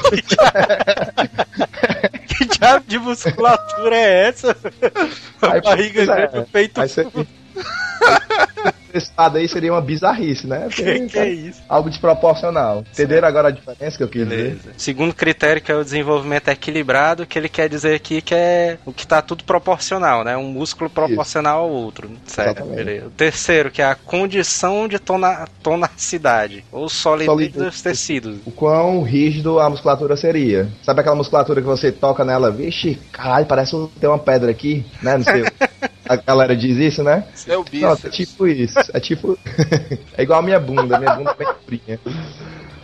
Que diabo de musculatura é essa? A Aí, barriga é. grande, o peito. Aí você. Esse lado aí seria uma bizarrice, né? Porque, Que que é isso? Algo desproporcional. Entenderam agora a diferença que eu quis dizer? Beleza. Segundo critério, que é o desenvolvimento equilibrado, que ele quer dizer aqui que é o que tá tudo proporcional, né? Um músculo proporcional ao outro. Certo, Exatamente. beleza. O terceiro, que é a condição de tona, tonacidade, ou solidez Solidez. dos tecidos. O quão rígido a musculatura seria. Sabe aquela musculatura que você toca nela, vixe, caralho, parece que tem uma pedra aqui, né? Não sei. A galera diz isso, né? Meu Não, é bíceps. tipo isso. É tipo. é igual a minha bunda, minha bunda é bem fria.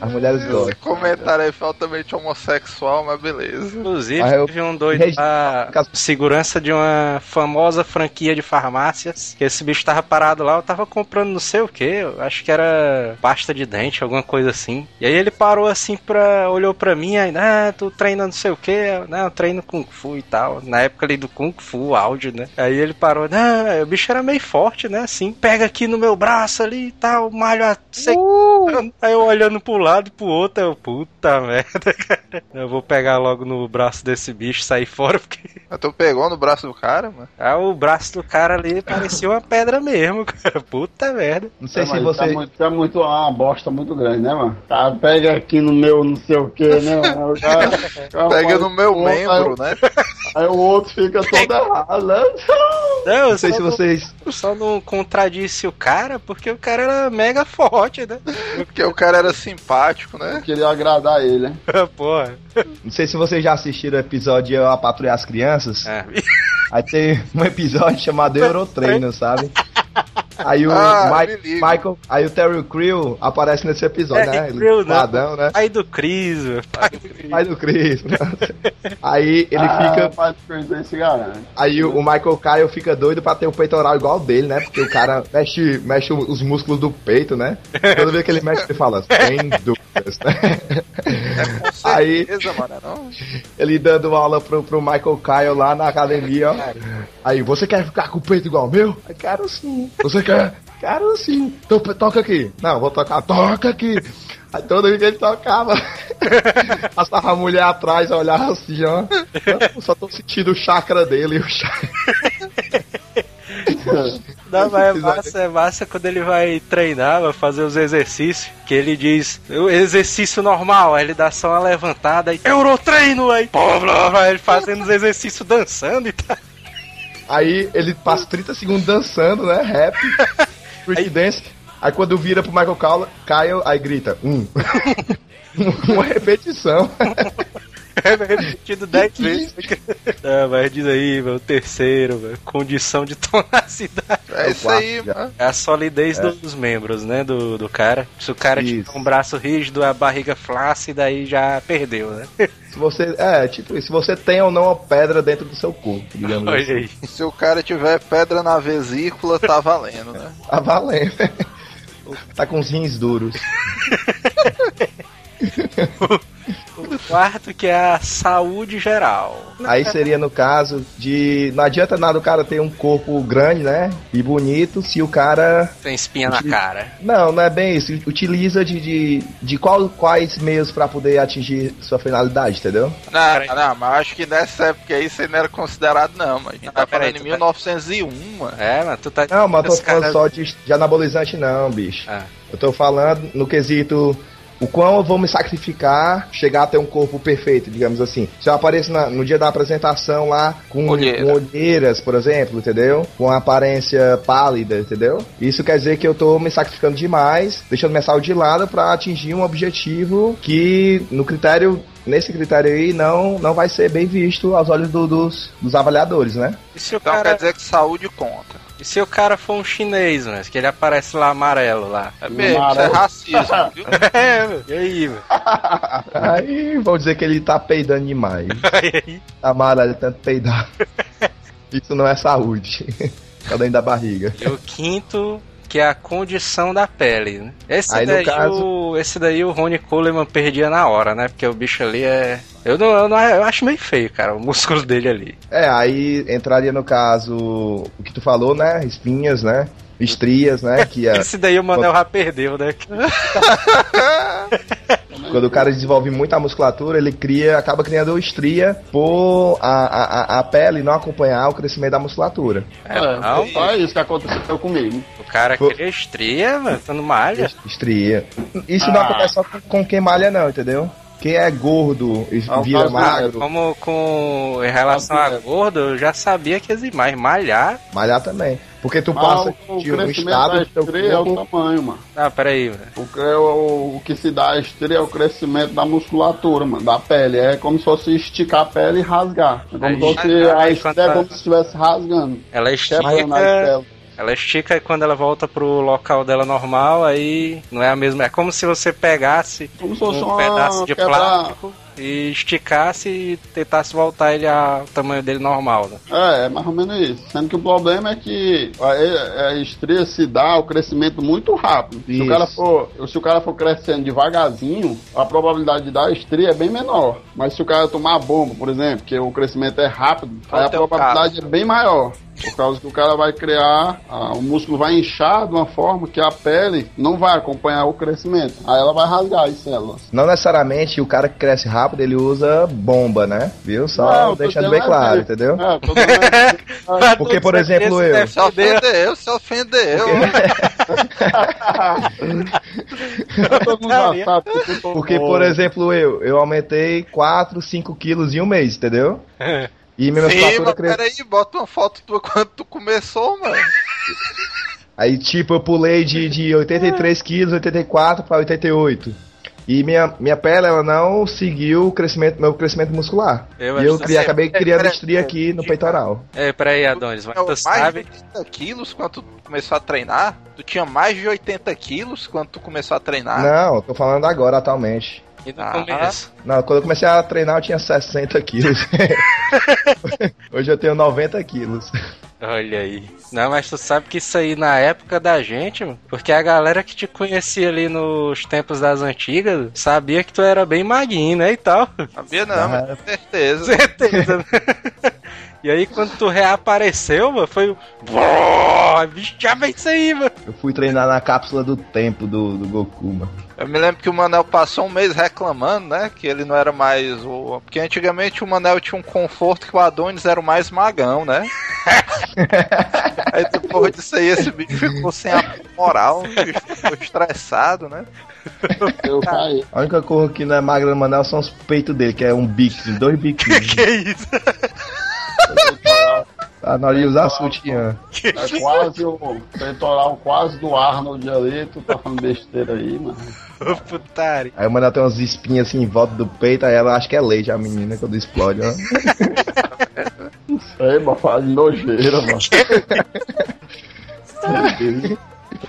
As mulheres Esse gostam. comentário aí foi altamente homossexual, mas beleza. Inclusive, Ah, eu- teve um doido Regi- lá, segurança de uma famosa franquia de farmácias, que esse bicho tava parado lá, eu tava comprando não sei o que, eu acho que era pasta de dente, alguma coisa assim. E aí ele parou assim pra. olhou pra mim, aí, ah, tu treina não sei o que, não, eu treino Kung Fu e tal. Na época ali do Kung Fu, áudio, né? Aí ele parou, não, o bicho era meio forte, né? Assim, pega aqui no meu braço ali e tal, malho a seco. Aí eu olhando pro lado e pro outro, eu, puta merda, cara. Eu vou pegar logo no braço desse bicho e sair fora, porque Mas tu pegou no braço do cara, mano? ah, o braço do cara ali parecia uma pedra mesmo, cara. Puta merda. Não sei É, se você. Tá muito, tá muito uma bosta muito grande, né, mano? Tá, pega aqui no meu não sei o que, né? mano? O cara Pega no meu membro, né? Aí, o outro fica todo errado, né? Não, Não sei se não, vocês. só não contradisse o cara, porque o cara era mega forte, né? Porque o cara era simpático, né? Queria agradar ele, né? Porra. Não sei se vocês já assistiram o episódio Eu a Patrulhar as Crianças. É. Aí tem um episódio chamado Eurotreino, sabe? Aí o Ah, Mi- me ligo. Michael, aí o Terry Crew aparece nesse episódio, né? Ele Crew, né? né? Pai do Cris, velho. pai do Cris. Pai do Chris. né? Aí ele ah, fica. Esse. Aí o o Michael Kyle fica doido pra ter o peitoral igual dele, né? Porque o cara mexe, mexe os músculos do peito, né? Toda vez que ele mexe, ele fala, sem dúvidas, né? Com Aí- mano. Não? Ele dando aula pro, pro Michael Kyle lá na academia, ó. Aí, você quer ficar com o peito igual o meu? Aí, quero sim. Você quer? Quero sim. Então toca aqui. Não, vou tocar. Toca aqui. Aí toda vez que ele tocava, passava a mulher atrás, olhava assim, ó. Eu só tô sentindo o chakra dele. O chakra. Não, mas é massa, é massa quando ele vai treinar, vai fazer os exercícios, que ele diz, o exercício normal, aí ele dá só uma levantada, aí, Eurotreino, aí, pô, blá, blá, ele fazendo os exercícios dançando e tal. Aí ele passa 30 segundos dançando, né? Rap, freak dance. Aí quando vira pro Michael Kyle, Kyle aí grita, um. Uma repetição. É repetido 10 vezes. Não, mas diz aí, meu, o terceiro, meu, condição de tonacidade. É isso aí, mano. É a solidez dos membros, né, do, do cara. Se o cara Isso. tiver um braço rígido, a barriga flácida, aí já perdeu, né? Se você. É, tipo, isso, se você tem ou não uma pedra dentro do seu corpo, digamos Olha assim. aí. Se o cara tiver pedra na vesícula, tá valendo, né? Tá valendo. tá com os rins duros. O quarto que é a saúde geral. Aí seria no caso de. Não adianta nada o cara ter um corpo grande, né? E bonito, se o cara. Tem espinha na cara. Não, não é bem isso. Utiliza de, de, de qual, quais meios pra poder atingir sua finalidade, entendeu? Não, não, mas acho que nessa época aí você não era considerado, não, mas a gente tá peraí, falando em tu tá- 1901, mano. É, mas tu tá. Não, mas tô falando cara- só de, de anabolizante, não, bicho. Ah. Eu tô falando no quesito. O quão eu vou me sacrificar chegar a ter um corpo perfeito, digamos assim. Se eu apareço na- no dia da apresentação lá com, Olheira. com olheiras, por exemplo, entendeu? Com uma aparência pálida, entendeu? Isso quer dizer que eu tô me sacrificando demais, deixando minha saúde de lado pra atingir um objetivo que no critério. Nesse critério aí não, não vai ser bem visto aos olhos do- dos, dos avaliadores, né? E se o Então cara, quer dizer que saúde conta. e se o cara for um chinês, mas que ele aparece lá amarelo lá? É mesmo, isso é racismo, viu? É, meu. E aí, meu? Aí vão dizer que ele tá peidando demais. Aí, Amarelo, tanto peidar. Isso não é saúde. Tá dentro da barriga. E o quinto, que é a condição da pele, né? Esse, Aí, daí, caso- o, esse daí o Rony Coleman perdia na hora, né? Porque o bicho ali é. Eu não, eu não eu acho meio feio, cara, o músculo dele ali. É, aí entraria no caso o que tu falou, né? Espinhas, né? Estrias, né? Que é Esse daí o Manel já perdeu, né? quando o cara desenvolve muita musculatura, ele cria, acaba criando estria por a, a, a- pele não acompanhar o crescimento da musculatura. É, É, não, só isso que aconteceu comigo. o cara Pô. cria estria, mano, tá no malha. Estria. Isso não Ah. acontece só com quem malha, não, entendeu? Quem é gordo vira magro, Como com em relação a gordo, eu já sabia que as imagens malhar. malhar também. Porque tu Ah, passa o, o de um crescimento estado da teu estria é o corpo tamanho, mano. Ah, peraí, velho. O, que- o, o que se dá a estria é o crescimento da musculatura, mano, da pele. É como se fosse esticar a pele e rasgar. É como Aí, se a estria quando é tá- como se estivesse rasgando. Ela estica. Ela estica e quando ela volta pro local dela normal, aí não é a mesma. É como se você pegasse Como se fosse um pedaço de quebrar- plástico e esticasse e tentasse voltar ele ao tamanho dele normal, né? É, é mais ou menos isso. Sendo que o problema é que a, a estria se dá o crescimento muito rápido. Se o, cara for, se o cara for crescendo devagarzinho, a probabilidade de dar estria é bem menor. Mas se o cara tomar a bomba, por exemplo, que o crescimento é rápido, aí a probabilidade é bem maior. Por causa que o cara vai criar, ah, o músculo vai inchar de uma forma que a pele não vai acompanhar o crescimento. Aí ela vai rasgar as células. Não necessariamente o cara que cresce rápido ele usa bomba, né? Viu? Só Não, eu deixando bem é claro, entendeu? É, eu dando exemplo. Porque, por exemplo, eu. Se ofendeu, se mundo já sabe que eu tô- Porque, por exemplo, eu, eu aumentei 4, 5 quilos em um mês, entendeu? E minha Sim, musculatura mas cresceu. peraí, bota uma foto tua quando tu começou, mano. Aí, tipo, eu pulei de, de 83 quilos, 84 para 88. E minha, minha pele, ela não seguiu o crescimento, meu crescimento muscular. Eu e eu acabei criando Peraí, estria aqui no peitoral. É, peraí, Adonis, mas tu mais sabe. de 80 quilos quando tu começou a treinar? Tu tinha mais de 80 quilos quando tu começou a treinar? Não, eu tô falando agora, atualmente. E no Ah. começo? Não, quando eu comecei a treinar eu tinha 60 quilos. Hoje eu tenho 90 quilos. Olha aí. Não, mas tu sabe que isso aí na época da gente, mano, porque a galera que te conhecia ali nos tempos das antigas sabia que tu era bem maguinho, né? E tal. Sabia não, Ah. mas com certeza. Certeza. E aí quando tu reapareceu, mano, foi. Bicho, já vem isso aí, mano. Eu fui treinar na cápsula do tempo do, do Goku, mano. Eu me lembro que o Manel passou um mês reclamando, né? Que ele não era mais o. Porque antigamente o Manel tinha um conforto que o Adonis era o mais magão, né? aí depois disso aí, esse bicho ficou sem a moral, ficou estressado, né? Eu caí. A única coisa que não é magra no Manel são os peitos dele, que é um biquíni, dois biquínis. Que isso? Tá Tá na hora de usar sutiã. É quase o peitoral quase do Arnold ali, tu tá falando besteira aí, mano. Ô, putari. Aí eu mando até umas espinhas assim em volta do peito, aí ela acha que é leite a menina quando explode, ó. Sei, mano, faz nojeira, mano.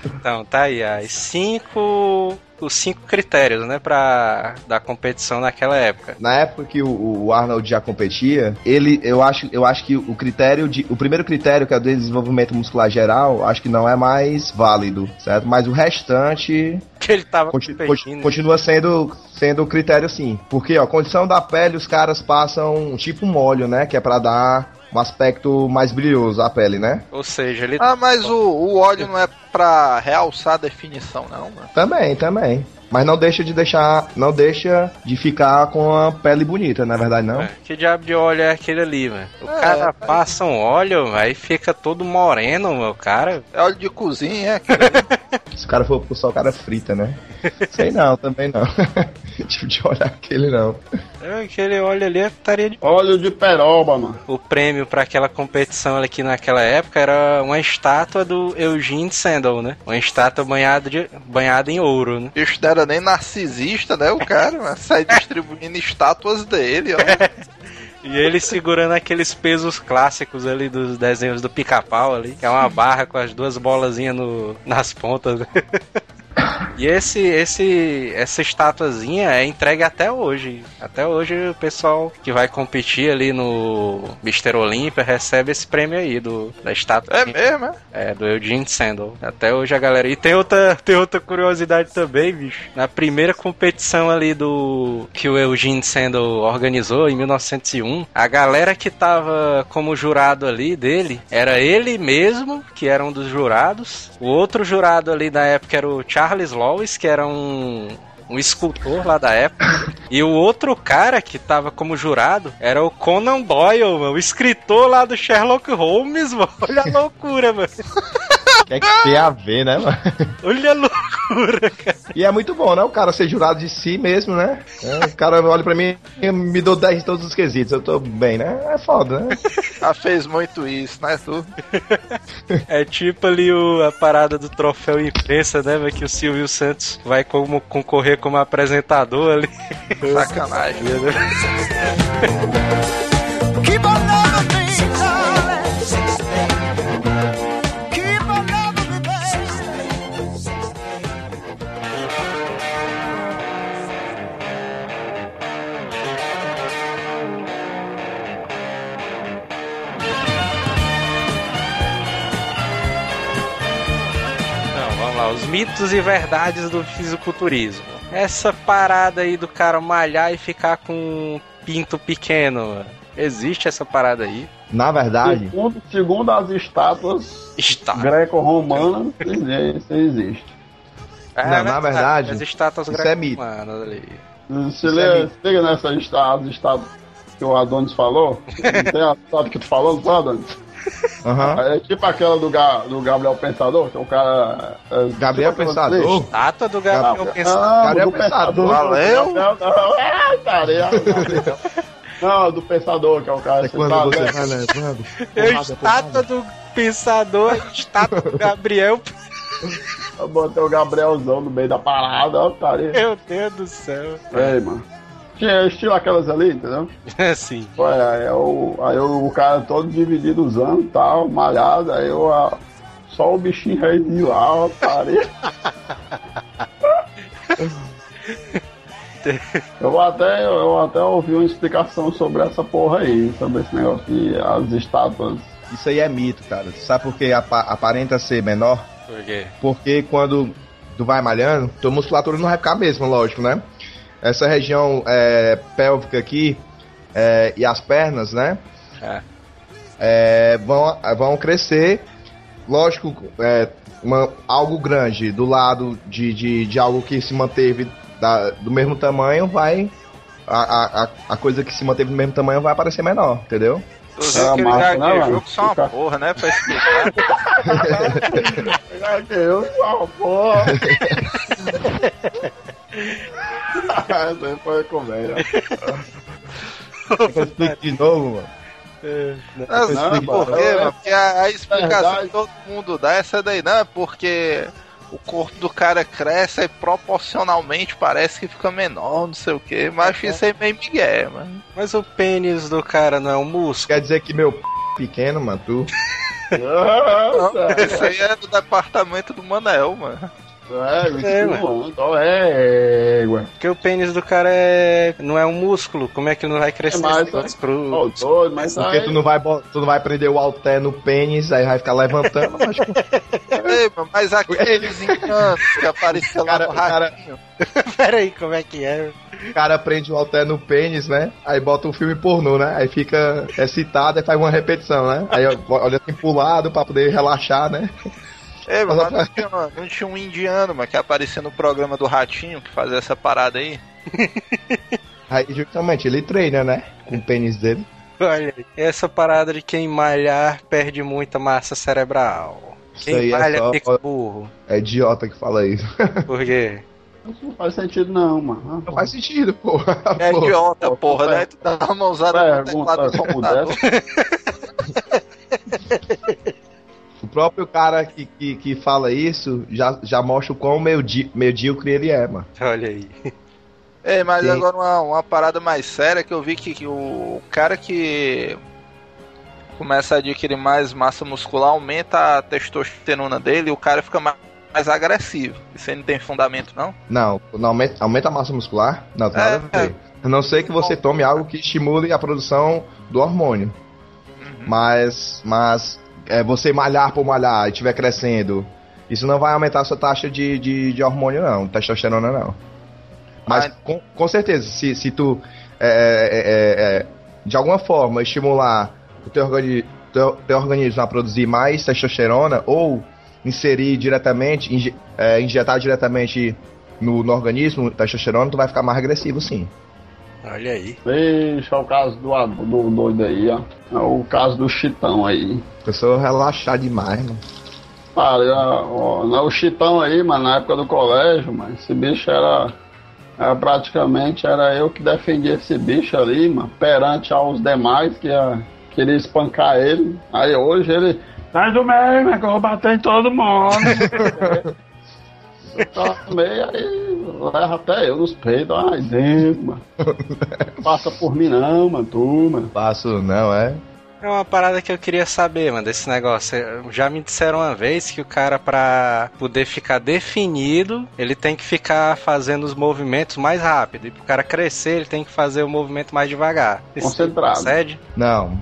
Então, tá aí as cinco. Os cinco critérios, né, pra da competição naquela época. Na época que o, o Arnold já competia, ele, eu acho, eu acho que o critério de, o primeiro critério que é o desenvolvimento muscular geral, acho que não é mais válido, certo? Mas o restante Que ele tava Conti- competindo. conti- continua sendo sendo o critério sim. Porque, ó, condição da pele, os caras passam tipo um óleo, né? Que é pra dar um aspecto mais brilhoso à pele, né? Ou seja, ele. Ah, mas o, o óleo não é pra realçar a definição, não, mano. Também, também. Mas não deixa de deixar, não deixa de ficar com a pele bonita, não é verdade não? É, Que diabo de óleo é aquele ali, mano? O É, cara passa um óleo, aí fica todo moreno, meu cara. É óleo de cozinha, é? Se o cara for pro sol, o cara frita, né? Sei não, também não. tipo de olhar aquele não. É, Aquele óleo ali estaria de. Óleo de peroba, mano. O prêmio pra aquela competição aqui naquela época era uma estátua do Eugene Sandel, né? Uma estátua banhada, de, banhada em ouro, né? Bicho não era nem narcisista, né? O cara, mas sai distribuindo estátuas dele, ó. E ele segurando aqueles pesos clássicos ali dos desenhos do pica-pau ali, que é uma barra com as duas bolazinhas no, nas pontas. E esse, esse, essa estatuazinha é entregue até hoje. Até hoje o pessoal que vai competir ali no Mister Olímpia recebe esse prêmio aí do, da estátua. É mesmo, é? É, do Eugene Sandel. Até hoje a galera. E tem outra, tem outra curiosidade também, bicho. Na primeira competição ali do. que o Eugene Sandel organizou em 1901, a galera que tava como jurado ali dele era ele mesmo, que era um dos jurados. O outro jurado ali da época era o Charles Lawes, que era um um escultor lá da época. E o outro cara que tava como jurado era o Conan Doyle, mano, o escritor lá do Sherlock Holmes, mano. Olha a loucura, mano. Que é que tem a ver, né, mano? Olha a loucura, cara. E é muito bom, né? O cara ser jurado de si mesmo, né? É, o cara olha pra mim e me dou 10 em todos os quesitos. Eu tô bem, né? É foda, né? Já fez muito isso, né, tu? É tipo ali o, a parada do troféu imprensa, né, velho? Que o Silvio Santos vai como concorrer como apresentador ali. Sacanagem. Keep on mitos e verdades do fisiculturismo. Essa parada aí do cara malhar e ficar com um pinto pequeno, mano. Existe essa parada aí? Na verdade, Segundo, segundo as estátuas Está. greco-romanas, isso existe. Não, na verdade, as estátuas isso é mito. greco-romanas ali. Se liga, se liga nessa estátua, estátua que o Adonis falou. Não tem a estátua que tu falou, não Adonis? Aham. É tipo aquela do, Ga, do Gabriel Pensador, que é o cara. é, Gabriel tipo aquela Pensador? Estátua do Gabriel Não, Pensador. não, Gabriel do Pensador. Valeu? Gabriel, não, é, cara, é, Não, do Pensador, que é o cara. É quando tá, você né? vai levando. É estátua do Pensador, estátua do Gabriel. Eu botei o Gabrielzão no meio da parada, ó, cara. Meu Deus do céu. Ei, mano. Tinha estilo aquelas ali, entendeu? Assim. Pô, aí, eu, aí eu, o cara todo dividido usando tal, malhado, aí eu. ah, Só o bichinho reizinho lá, ó, cara. Eu vou até, eu até ouvir uma explicação sobre essa porra aí, sobre esse negócio de as estátuas. Isso aí é mito, cara. Sabe por que apa- aparenta ser menor? Por quê? Porque quando tu vai malhando, tua musculatura não vai ficar a mesma, lógico, né? Essa região é, pélvica aqui é, e as pernas, né? É. é, vão, vão crescer. Lógico, é, uma- algo grande do lado de, de, de algo que se manteve da- do mesmo tamanho vai. A, a, a- coisa que se manteve do mesmo tamanho vai aparecer menor, entendeu? Tu É viu a que ele marca, né, gaguejou que só uma porra, né? Pra explicar. que eu sou, porra! Essa aí foi comédia. Que explique de novo, mano? Não, Não, sabe por quê, é mano? Porque a, a explicação que todo mundo dá é essa daí, não, é porque o corpo do cara cresce e proporcionalmente parece que fica menor, não sei o quê. Mas acho isso aí meio migué, mano. Mas o pênis do cara não é um músculo. Quer dizer que meu p... pequeno, mano, tu. Nossa, Esse aí é do departamento do Manel, mano. É, isso É, não, então é, égua. Porque o pênis do cara é... não é um músculo. Como é que ele não vai crescer É mais, esse negócio Ô, pro... doido, mas Porque aí, tu não vai, tu não vai prender o halter no pênis, aí vai ficar levantando, mas Ei, mas aqueles encantos que apareciam lá Cara- no cara- ratinho. Pera aí, como é que é? o cara prende o halter no pênis, né? Aí bota um filme pornô, né? Aí fica excitado e faz uma repetição, né? Aí olha assim pro lado pra poder relaxar, né? Ei, mano, mas não tinha, não tinha um indiano, mano, que aparecia no programa do ratinho que fazia essa parada aí. Aí justamente ele treina, né? Com o pênis dele. Olha aí. Essa parada de quem malhar perde muita massa cerebral. Isso Quem é malha só- fica burro. É idiota que fala isso. Por quê? isso não faz sentido não, mano. Não faz sentido, porra. É Pô. idiota, porra, pô, né? Tu dá uma mãozada no teclado do computador. O próprio cara que, que, que fala isso já, já mostra o quão medí- medíocre ele é, mano. Olha aí. Ei, mas Sim. agora uma, uma parada mais séria que eu vi que, que o cara que começa a adquirir mais massa muscular aumenta a testosterona dele e o cara fica mais, mais agressivo. Isso aí não tem fundamento, não? Não, não aumenta, aumenta a massa muscular? Não, tem nada a É, ver. A não ser que você tome algo que estimule a produção do hormônio. Mas, mas é, você malhar por malhar e estiver crescendo, isso não vai aumentar a sua taxa de, de, de hormônio, não, testosterona, não. Mas Ah. com, com certeza, se, se tu é, é, é, é, de alguma forma estimular o teu, organi teu, teu organismo a produzir mais testosterona ou inserir diretamente, inje é, injetar diretamente no, no organismo testosterona, tu vai ficar mais agressivo, sim. Olha aí. Deixa o caso do, do doido aí, ó. É o caso do Chitão aí. Pessoa relaxar demais, mano. Cara, ó, ó, o Chitão aí, mano, na época do colégio, mano, esse bicho era, era praticamente era eu que defendia esse bicho ali, mano, perante aos demais que ia, queria espancar ele. Aí hoje ele. Sai do meio, mas que eu vou bater em todo mundo. eu também, aí leva até eu nos peitos, ai dentro, mano. Passa por mim não, mano, tu, mano. Passo não, é? É uma parada que eu queria saber, mano, desse negócio. Já me disseram uma vez que o cara, pra poder ficar definido, ele tem que ficar fazendo os movimentos mais rápido. E pro cara crescer, ele tem que fazer o movimento mais devagar. Isso Concentrado. Procede? Não.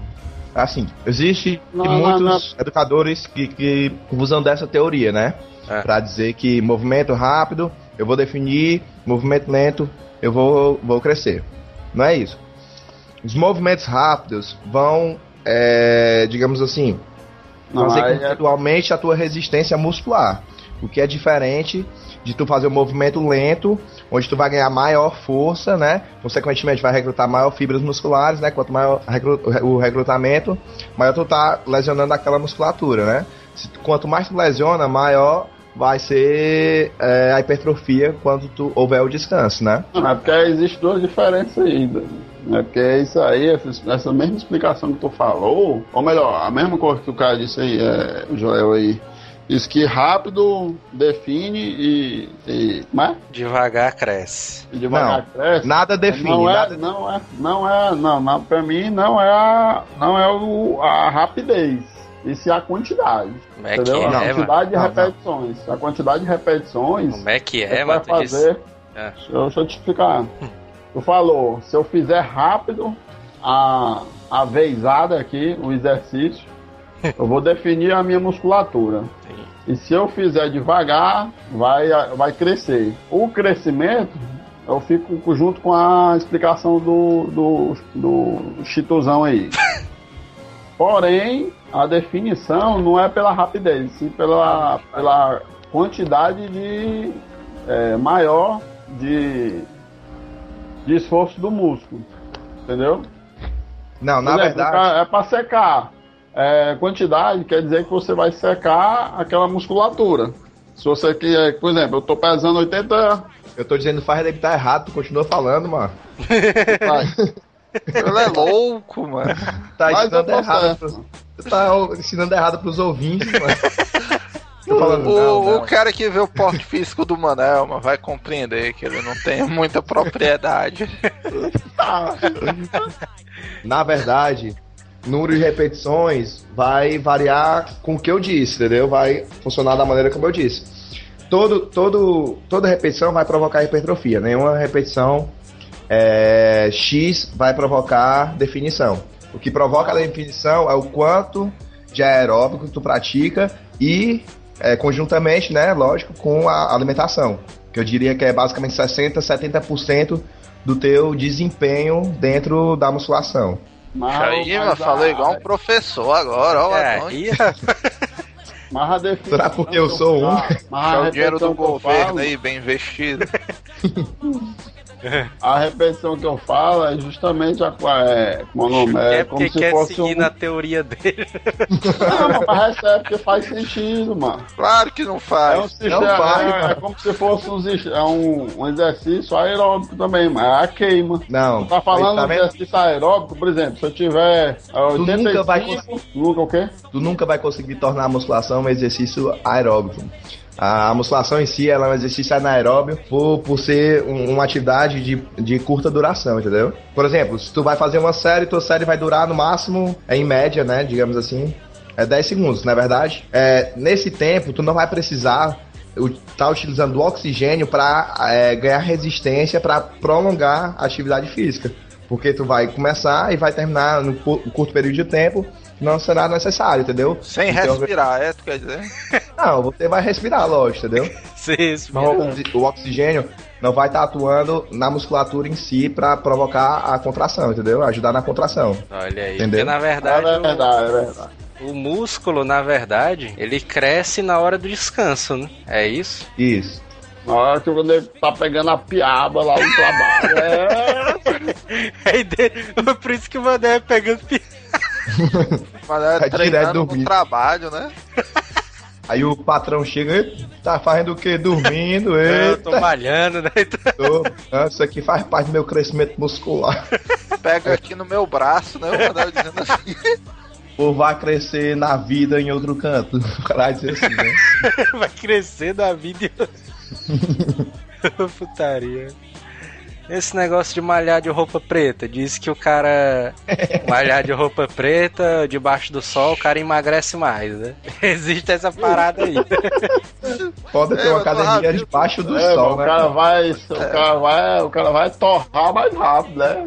Assim, existe Não, muitos não, educadores que, que usam dessa teoria, né? É. Pra dizer que movimento rápido, eu vou definir, movimento lento, eu vou, vou crescer. Não é isso. Os movimentos rápidos vão, é, digamos assim, Não, fazer com é- que tu aumente a tua resistência muscular. O que é diferente de tu fazer um movimento lento, onde tu vai ganhar maior força, né? Consequentemente vai recrutar maior fibras musculares, né? Quanto maior o recrutamento, maior tu tá lesionando aquela musculatura, né? Quanto mais tu lesiona, maior vai ser é, a hipertrofia quando tu houver o descanso, né? Não, é porque existe duas diferenças ainda. É porque isso aí, essa mesma explicação que tu falou, ou melhor, a mesma coisa que o cara disse aí, é, o Joel aí, diz que rápido define e. e como é? Devagar cresce. Devagar cresce. Nada define, não é, nada não é, não é, não, não, pra mim não é a, não é o, a rapidez, isso é a quantidade, Como é que entendeu? é, a mano? quantidade de Não, não. repetições, a quantidade de repetições Como é que é, vai mano? Disse- fazer. É. Deixa, eu, deixa eu te explicar. Tu falou, se eu fizer rápido a, a vezada aqui, o exercício, eu vou definir a minha musculatura. Sim. E se eu fizer devagar, vai, vai crescer. O crescimento, eu fico junto com a explicação do, do, do Chituzão aí. Porém, a definição não é pela rapidez, sim pela, pela quantidade de é, maior de, de esforço do músculo. Entendeu? Não, na exemplo, verdade, É para secar. É, quantidade quer dizer que você vai secar aquela musculatura. Se você quer, por exemplo, eu tô pesando 80. eu tô dizendo faz daí que tá errado, tu continua falando, mano. Ele é louco, mano. Tá Mas ensinando errado. tá ensinando errado pros ouvintes, mano. Tô falando, O, não, o não. cara que vê o porte físico do Manel, mano, vai compreender que ele não tem muita propriedade. Na verdade, número de repetições vai variar com o que eu disse, entendeu? Vai funcionar da maneira como eu disse. Todo, todo, toda repetição vai provocar hipertrofia. Nenhuma repetição é, X vai provocar definição. O que provoca a definição é o quanto de aeróbico tu pratica e é, conjuntamente, né, lógico, com a alimentação. Que eu diria que é basicamente 60, 70% do teu desempenho dentro da musculação. Aí, falou igual um professor agora, ó. É, Mas a definição Será porque eu sou um? Mas É o dinheiro do governo falo- aí, bem investido. A repetição que eu falo é justamente a é, como é o nome? é É como porque se quer fosse seguir um. na teoria dele. Não, mas recebe porque faz sentido, mano. Claro que não É, um faz. sistema, não vai, é, é como se fosse um, é um, um exercício aeróbico também, mas é a queima. Não. Tá falando tá de exercício aeróbico, por exemplo, se eu tiver é, 85, nunca vai nunca o quê? tu nunca vai conseguir tornar a musculação um exercício aeróbico. A musculação em si ela é um exercício anaeróbio por, por ser um- uma atividade de, de curta duração, entendeu? Por exemplo, se tu vai fazer uma série, tua série vai durar no máximo, é em média, né, digamos assim, é 10 segundos, na é verdade. É, nesse tempo, tu não vai precisar estar utilizando o oxigênio para ganhar resistência para prolongar a atividade física. Porque tu vai começar e vai terminar no cu- curto período de tempo, não será necessário, entendeu? Sem Então, respirar, é, tu quer dizer? Não, você vai respirar, lógico, entendeu? Sim, Mas o o oxigênio não vai estar atuando na musculatura em si para provocar a contração, entendeu? Ajudar na contração. Olha aí. Entendeu? Porque na É verdade, verdade, é verdade. o, músculo, na verdade, ele cresce na hora do descanso, né? É isso? Isso. Na hora que o nego tá pegando a piaba lá no trabalho. É. De- Por isso que o Mané é pegando pi- Mas é Vai direto treinando no trabalho, né? Aí o patrão chega, "Eita, tá fazendo o quê? Dormindo, Eu tô eita. malhando, né? Tô. Ah, Isso aqui faz parte do meu crescimento muscular. Pega aqui no meu braço, né? O Manel dizendo assim. Ou vai crescer na vida em outro canto. O cara vai dizer assim, né? Vai crescer da vida e... Putaria. Esse negócio de malhar de roupa preta, diz que o cara malhar de roupa preta debaixo do sol, o cara emagrece mais, né? Existe essa parada aí. Pode ter É, uma tô academia rápido. debaixo do É, sol, o né? cara vai. O cara vai. O cara vai torrar mais rápido, né?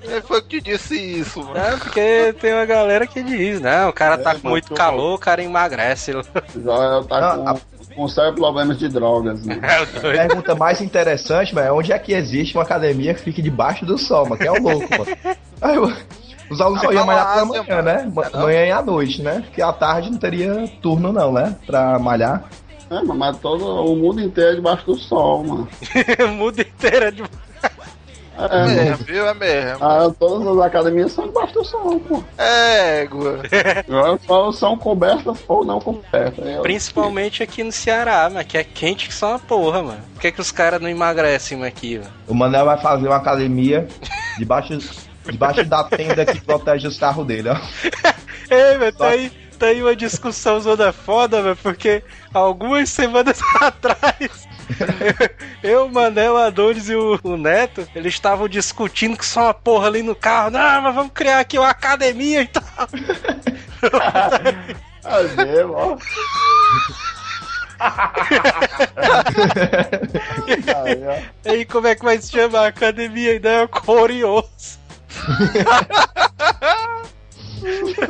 Quem foi que disse isso, mano? É, porque tem uma galera que diz, não, o cara tá É, com mas muito calor, o cara emagrece. Já tá Não, com, sérios problemas de drogas, né? É o A doido. pergunta mais interessante, mano, é onde é que existe uma academia que fique debaixo do sol, mano? Que é o louco, mano. Aí, eu- os alunos só iam malhar pela manhã, né? Ma- Manhã e à noite, né? Porque à tarde não teria turno, não, né? Pra malhar. É, mas todo o mundo inteiro é debaixo do sol, mano. Muda inteira de. É, É mano. mesmo, viu? É mesmo. Ah, todas as academias são debaixo do sol, pô. É, Égua. Só são cobertas ou não cobertas. É, Principalmente aqui no Ceará, mas que é quente que só uma porra, mano. Por que, que os caras não emagrecem aqui, mano? O Manel vai fazer uma academia debaixo, debaixo da tenda que protege os carros dele, ó. Ei, velho, tá aí, tá aí uma discussão zona foda, velho, porque algumas semanas atrás. Eu, o Manel, o Adonis e o, o Neto, eles estavam discutindo que só uma porra ali no carro. Não, mas vamos criar aqui uma academia e tal. É mesmo, ó. E aí, como é que vai se chamar a academia? Ainda é o Corioso.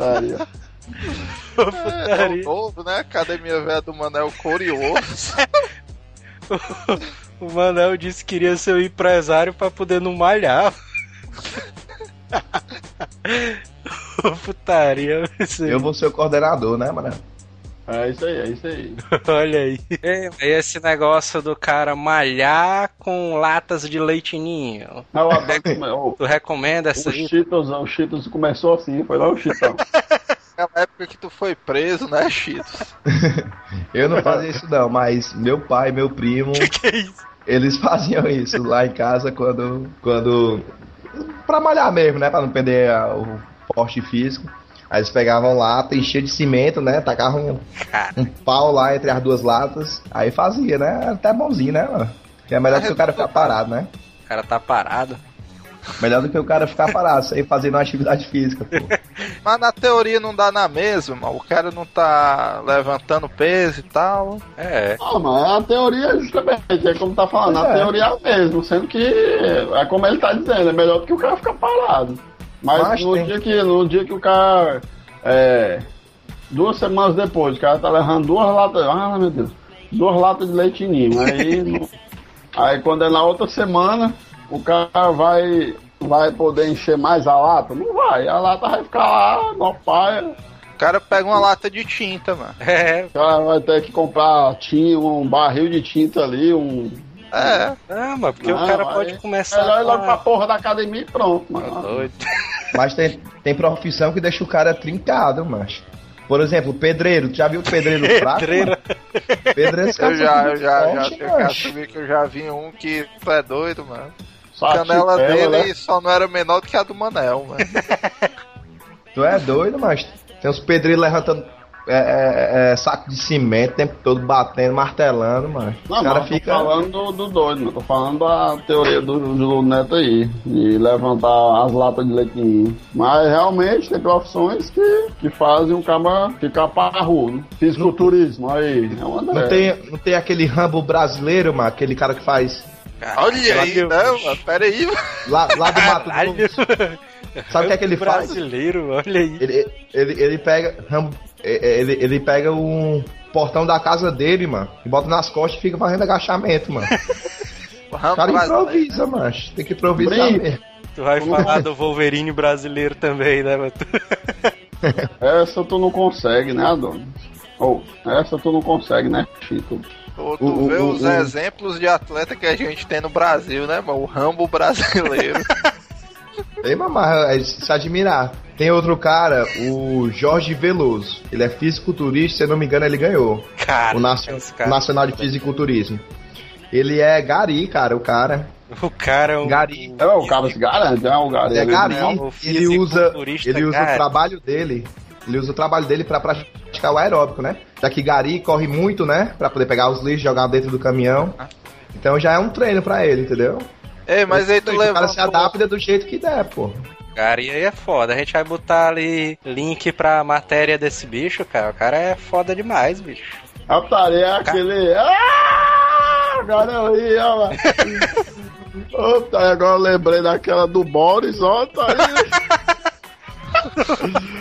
Aí, ó. É, Putaria. o novo, né? Academia Velha do Manel Curioso. O Manel disse que queria ser um empresário pra poder não malhar. Putaria. isso aí. Eu vou ser o coordenador, né, Manel? É isso aí, é isso aí. Olha aí. É, esse negócio do cara malhar com latas de leitinho. Não, o, Tu recomenda essa o, aí? Cheetos, o Cheetos começou assim, foi lá o Cheetão. Aquela época que tu foi preso, né, Cheetos? Eu não fazia isso não, mas meu pai, meu primo, Que é isso? eles faziam isso lá em casa quando, quando pra malhar mesmo, né? Pra não perder a- o porte físico. Aí eles pegavam lata, enchia de cimento, né? Tacavam um, um pau lá entre as duas latas. Aí fazia, né? Até bonzinho, né, mano? Que é melhor que o cara ficar parado, né? O cara tá parado. Melhor do que o cara ficar parado, sem fazer uma atividade física, pô. Mas na teoria não dá na mesma, mano. O cara não tá levantando peso e tal. É. Ah, mas a teoria é justamente, é como tá falando, Pois a é. teoria é a mesma, sendo que é como ele tá dizendo, é melhor do que o cara ficar parado. Mas, Mas no, tem- dia que, no dia que o cara. É, duas semanas depois, o cara tá levando duas latas. Ah, meu Deus. Duas latas de leite ninho. Aí, aí quando é na outra semana, o cara vai. Vai poder encher mais a lata? Não vai, a lata vai ficar lá, no paia. O cara pega uma lata de tinta, mano. É. O cara vai ter que comprar tinta, um barril de tinta ali, um. É. Ah, mas porque Não, o cara aí pode começar. Melhor ir logo pra porra da academia e pronto, Tá mano. doido. Mas tem, tem profissão que deixa o cara trincado, macho. Por exemplo, pedreiro. Tu já viu o pedreiro fraco? Pedreiro. mano? Pedreiro, cara Eu já, eu já, já, eu que eu já vi um que tu é doido, mano. Só A canela dele né? só não era menor do que a do Manel, mano. Tu é doido, mas tem uns pedreiros levantando é, é, é, saco de cimento o tempo todo batendo, martelando, mano. Não, o cara mas fica. tô falando do, do doido, mano. Tô falando da teoria do, do Neto aí, de levantar as latas de leitinho. Mas realmente tem profissões que, que fazem o cara ficar parrudo. Fisiculturismo, aí. É uma Não tem, não tem aquele Rambo brasileiro, mano, aquele cara que faz Olha aí, Meu não, Deus. mano, pera aí, mano. lá, lá do Mato Caralho. Grosso. Sabe o que é que ele faz? Brasileiro, olha aí. Ele, ele, ele pega. Rambo, é, ele, ele pega um portão da casa dele, mano, e bota nas costas e fica fazendo agachamento, mano. O cara improvisa, mano. Tem que improvisar mesmo. Tu vai falar do Wolverine brasileiro também, né, mano? Essa tu não consegue, né, Adonis? Ou, essa tu não consegue, né, Chico? Tu, tu O- vê o- os o- exemplos de atleta que a gente tem no Brasil, né, mano? O Rambo brasileiro. Tem, mamar, é de se admirar. Tem outro cara, o Jorge Veloso. Ele é fisiculturista, se eu não me engano, ele ganhou. Cara, o Nacio- esse cara- Nacional de Fisiculturismo. Ele é gari, cara, o cara. O cara é um. Gari. É, o cara se garante, é o gari. Ele é gari. é o Ele usa, fisiculturista ele usa gari. o trabalho dele. Ele usa o trabalho dele pra praticar o aeróbico, né? Já que Gari corre muito, né? Pra poder pegar os lixos, jogar dentro do caminhão. Então já é um treino pra ele, entendeu? Ei, mas aí tu o cara se adapta do jeito que der, pô. Cara, e aí é foda. A gente vai botar ali link pra matéria desse bicho, cara. O cara é foda demais, bicho. A tarefa é aquele. Ah! Agora ó. lá. Opa, agora eu lembrei daquela do Boris, ó, tá aí.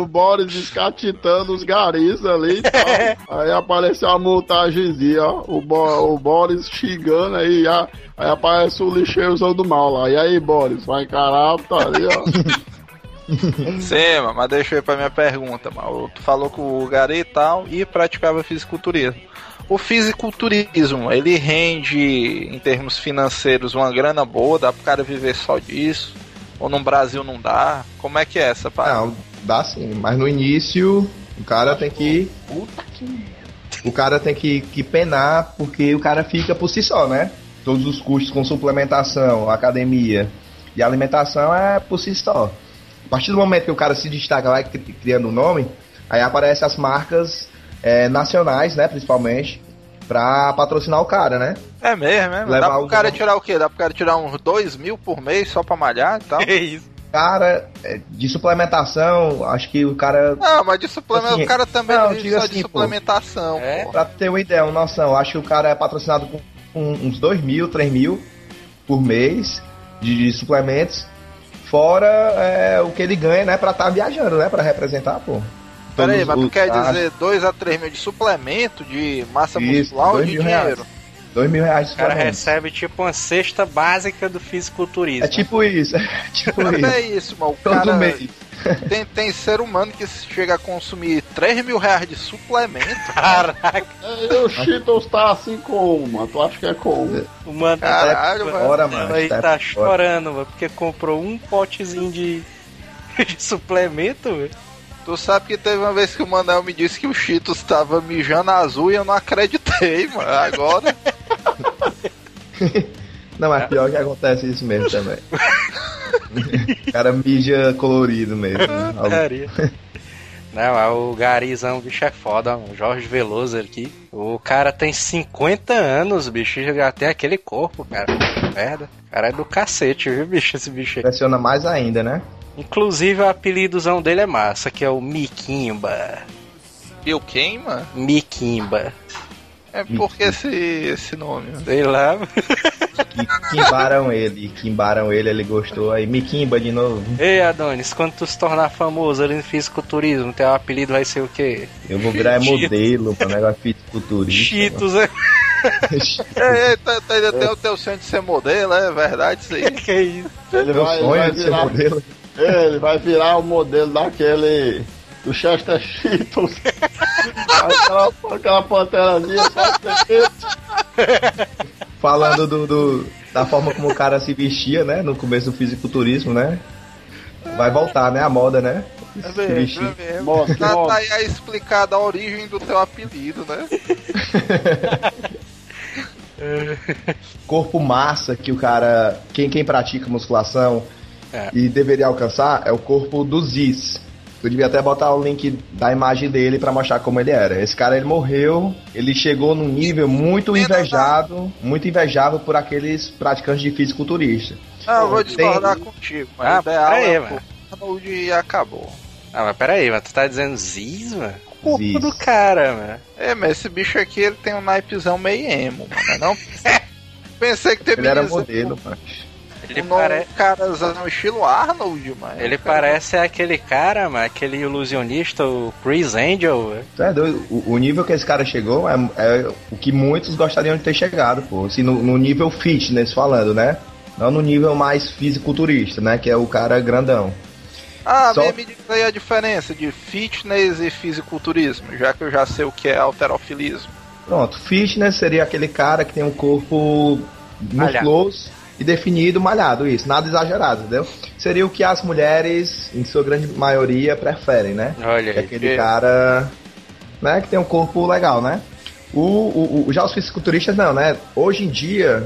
o Boris escatitando os garis ali e tal. Aí apareceu a montagenzinha, ó. O, Bo- o Boris xingando aí, ó. Aí aparece o lixeirozão do mal lá. E aí, Boris, vai encarar a putaria, ó. Sim, mano, mas deixa eu ir pra minha pergunta, mano. Tu falou com o Gari e tal e praticava fisiculturismo. O fisiculturismo, ele rende em termos financeiros uma grana boa, dá pro cara viver só disso? Ou no Brasil não dá? Como é que é essa parte? Não, dá sim, mas no início o cara tem que. O cara tem que, que penar porque o cara fica por si só, né? Todos os custos com suplementação, academia e alimentação é por si só. A partir do momento que o cara se destaca, vai cri- criando um nome, aí aparecem as marcas é, nacionais, né, principalmente, pra patrocinar o cara, né? É mesmo, é? mesmo? Levar Dá pro o- cara tirar o quê? Dá pro cara tirar uns 2 mil por mês só pra malhar e tal? Que isso? Cara, é, de suplementação, acho que o cara Não, mas de suplementação, Assim, o cara também não, não vive de assim, pô. suplementação. É? pô. Pra ter uma ideia, uma noção, acho que o cara é patrocinado com uns 2 mil, 3 mil por mês de, de suplementos, fora é, o que ele ganha, né, pra estar viajando, né, pra representar, pô. Pera aí, Todos mas tu quer dizer 2 a 3 mil de suplemento, de massa Isso, muscular ou de dinheiro? reais. 2 mil reais de O cara recebe tipo uma cesta básica do fisiculturismo. É tipo isso, é tipo Mas é isso. isso, mano. O Todo cara mês. tem, tem ser humano que chega a consumir 3 mil reais de suplemento. Caraca, E o Cheetos tá assim como, mano? Tu acha que é como? o mano Caralho, tá. Bora, mano. aí tá fora. chorando, mano, porque comprou um potezinho de, de suplemento, velho. Tu sabe que teve uma vez que o Manel me disse que o Cheetos tava mijando azul e eu não acreditei, mano. Agora. Não, mas pior que acontece isso mesmo também. O cara mija colorido mesmo. Gari. Não, é o Garizão, o bicho é foda, o Jorge Veloso aqui. O cara tem 50 anos, bicho, e já tem aquele corpo, cara. Merda. O cara é do cacete, viu, bicho, esse bicho aí. Impressiona mais ainda, né? Inclusive, o apelidozão dele é massa, que é o Miquimba. E o quem, mano? Miquimba. É porque esse, esse nome, mano. Sei lá. Que quimbaram ele, quimbaram ele, ele gostou. Aí me quimba de novo. Ei, Adonis, quando tu se tornar famoso ali no fisiculturismo, teu apelido vai ser o quê? Eu vou virar Cheetos. modelo pra negócio fisiculturista. Cheetos, é? É, é, tá, tá, tem o teu sonho de ser modelo, é verdade isso aí. que é isso? Ele Meu vai, sonho vai de ser modelo. Ele vai virar o modelo daquele. Do Chester Cheetos. aquela, aquela panterazinha só Falando do, do- da forma como o cara se vestia, né? No começo do fisiculturismo, né? Vai voltar, né? A moda, né? É Se mesmo, vestir. é mesmo. Mostra, Tá, tá aí a explicada a origem do teu apelido, né? corpo massa que o cara. Quem, quem pratica musculação É. e deveria alcançar é o corpo do Ziz. Eu devia até botar o link da imagem dele pra mostrar como ele era. Esse cara ele morreu, ele chegou num nível muito invejado, muito invejável por aqueles praticantes de fisiculturista. Ah, eu vou Tem- discordar contigo, mas Ah, o ideal pera aí, é mano. Arnold acabou. Ah, mas peraí, mas tu tá dizendo Ziz, mano? O corpo Ziz. do cara, mano. É, mas esse bicho aqui ele tem um naipezão meio emo, mano. Não pensei que Ele era modelo, mano. Ele, o nome pare... cara usando o estilo Arnold, mano. ele parece aquele cara, mano, aquele ilusionista, o Chris Angel. velho. Tu é doido? O, o nível que esse cara chegou é, é o que muitos gostariam de ter chegado, pô. Assim, no, no nível fitness falando, né? Não no nível mais fisiculturista, né? Que é o cara grandão. Ah, Só- me, me diz aí a diferença de fitness e fisiculturismo, já que eu já sei o que é alterofilismo. Pronto, fitness seria aquele cara que tem um corpo musculoso e definido, malhado, isso, nada exagerado, entendeu? Seria o que as mulheres, em sua grande maioria, preferem, né? Olha Que é aquele cara, né, que tem um corpo legal, né? O, o, o- já os fisiculturistas não, né? Hoje em dia,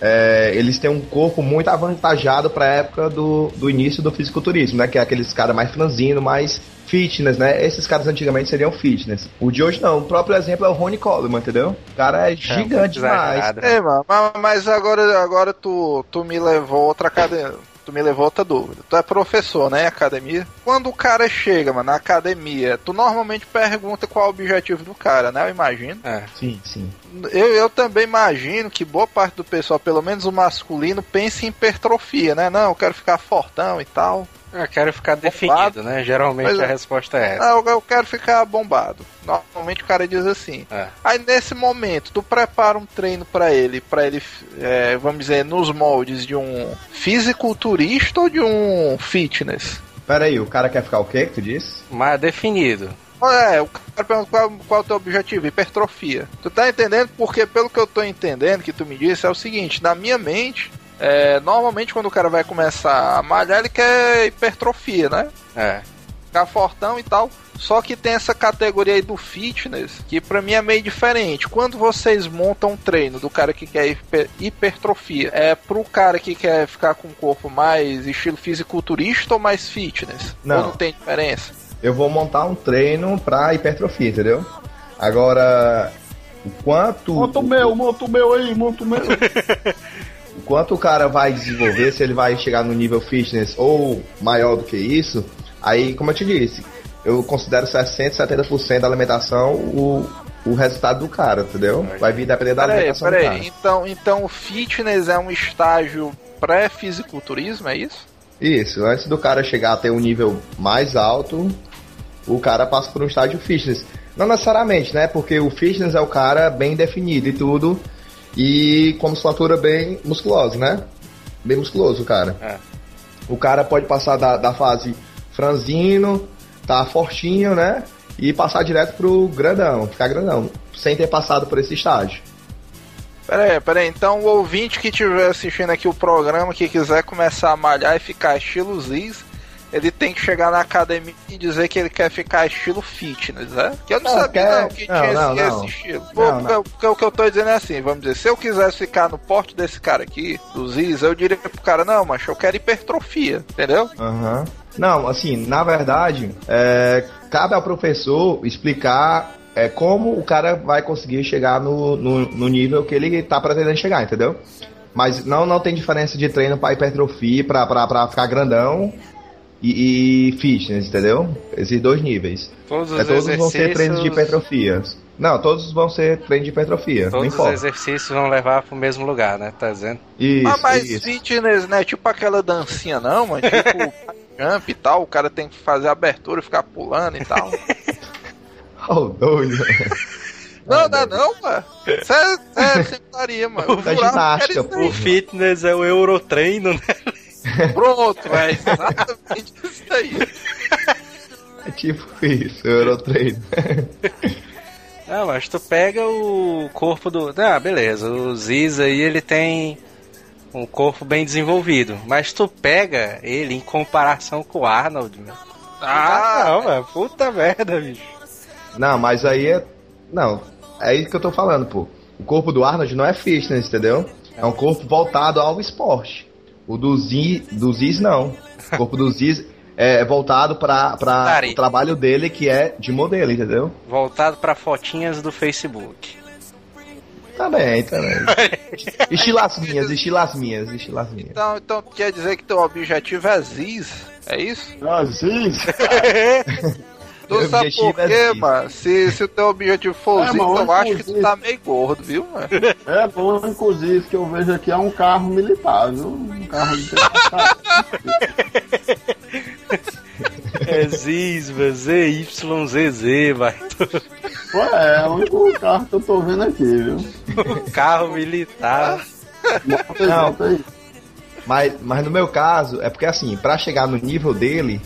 é, eles têm um corpo muito avantajado para a época do, do início do fisiculturismo, né? Que é aqueles caras mais franzino, mais fitness, né? Esses caras antigamente seriam fitness. O de hoje não. O próprio exemplo é o Ronnie Coleman, entendeu? O cara é gigante demais. Exagerado, né? É, mano, ma- mas agora, agora tu, tu me levou outra cadeira. Tu me levou outra dúvida. Tu é professor, né, em academia? Quando o cara chega, mano, na academia, tu normalmente pergunta qual é o objetivo do cara, né? Eu imagino. É. Sim, sim. Eu, eu também imagino que boa parte do pessoal, pelo menos o masculino, pense em hipertrofia, né? Não, eu quero ficar fortão e tal. Eu quero ficar definido, né? Geralmente Pois é. a resposta é essa. Ah, eu, eu quero ficar bombado. Normalmente o cara diz assim. É. Aí nesse momento, tu prepara um treino pra ele, pra ele, é, vamos dizer, nos moldes de um fisiculturista ou de um fitness? Pera aí, o cara quer ficar o quê que tu disse? Mas definido. É, o cara pergunta qual, qual é o teu objetivo? Hipertrofia. Tu tá entendendo? Porque pelo que eu tô entendendo, que tu me disse, é o seguinte, na minha mente, é, normalmente quando o cara vai começar a malhar, ele quer hipertrofia, né? É. ficar fortão e tal. Só que tem essa categoria aí do fitness, que pra mim é meio diferente. Quando vocês montam um treino do cara que quer hiper- hipertrofia, é pro cara que quer ficar com um corpo mais estilo fisiculturista ou mais fitness? Não. Ou não tem diferença? Eu vou montar um treino pra hipertrofia, entendeu? Agora, o quanto. Monta o meu, monta o meu aí, monta o meu. quanto o cara vai desenvolver, se ele vai chegar no nível fitness ou maior do que isso, aí, como eu te disse, eu considero 60%, 70% da alimentação o, o resultado do cara, entendeu? Vai vir depender da Peraí, alimentação do peraí. cara. Então, então o fitness é um estágio pré-fisiculturismo, é isso? Isso, antes do cara chegar a ter um nível mais alto, o cara passa por um estágio fitness. Não necessariamente, né? Porque o fitness é o cara bem definido e tudo, e com musculatura bem musculosa, né? Bem musculoso cara. É. O cara pode passar da, da fase franzino, tá fortinho, né? E passar direto pro grandão, ficar grandão, sem ter passado por esse estágio. Pera aí, pera aí. Então o ouvinte que estiver assistindo aqui o programa, que quiser começar a malhar e ficar estilo Ziz, ele tem que chegar na academia e dizer que ele quer ficar estilo fitness, né? Que eu não, Não, sabia quer- não, que tinha não, esse, esse estilo. Porque, o que eu tô dizendo é assim, vamos dizer, se eu quisesse ficar no porte desse cara aqui, do Ziz, eu diria pro cara, não, mas eu quero hipertrofia, entendeu? Aham. Não, assim, na verdade, é, cabe ao professor explicar é, como o cara vai conseguir chegar no, no, no nível que ele tá pretendendo chegar, entendeu? Mas não, não tem diferença de treino para hipertrofia, pra ficar grandão e, e fitness, entendeu? Esses dois níveis. Todos os É, todos vão ser treinos de hipertrofia. Não, todos vão ser treinos de hipertrofia. não Todos os exercícios vão levar pro mesmo lugar, né? Tá dizendo? Isso, ah, mas isso. fitness, né? Tipo aquela dancinha não, mas tipo jump e tal, o cara tem que fazer abertura e ficar pulando e tal. Oh, doido. Não, não, não, mano. Isso é, é mano. Que era ginástica. O fitness é o Eurotreino, né? Pronto, é exatamente isso aí. É tipo isso, Eurotreino. Não, mas tu pega o corpo do. Ah, beleza. O Ziz aí ele tem um corpo bem desenvolvido. Mas tu pega ele em comparação com o Arnold, meu. Ah, não, mano. Puta merda, bicho. Não, mas aí é. Não, é isso que eu tô falando, pô. O corpo do Arnold não é fitness, entendeu? É um corpo voltado ao esporte. O do Ziz, do Ziz não. O corpo do Ziz é voltado para o trabalho dele que é de modelo, entendeu? Voltado pra fotinhas do Facebook. Também, também. Estilo as minhas, estilo as minhas, estilo as minhas. Então, então quer dizer que teu objetivo é Ziz? É isso? Assim, Tu Meu sabe por é quê, mano? Se, se o teu objetivo for É, mas eu acho que tu tá meio gordo, viu, mano? é bom, inclusive, que eu vejo aqui é um carro militar, viu? Um carro de É Ziz, velho. ZYZZ, vai. Pô, é, é o único carro que eu tô vendo aqui, viu? Carro militar. Não. aí. Mas, mas no meu caso, é porque assim, pra chegar no nível dele,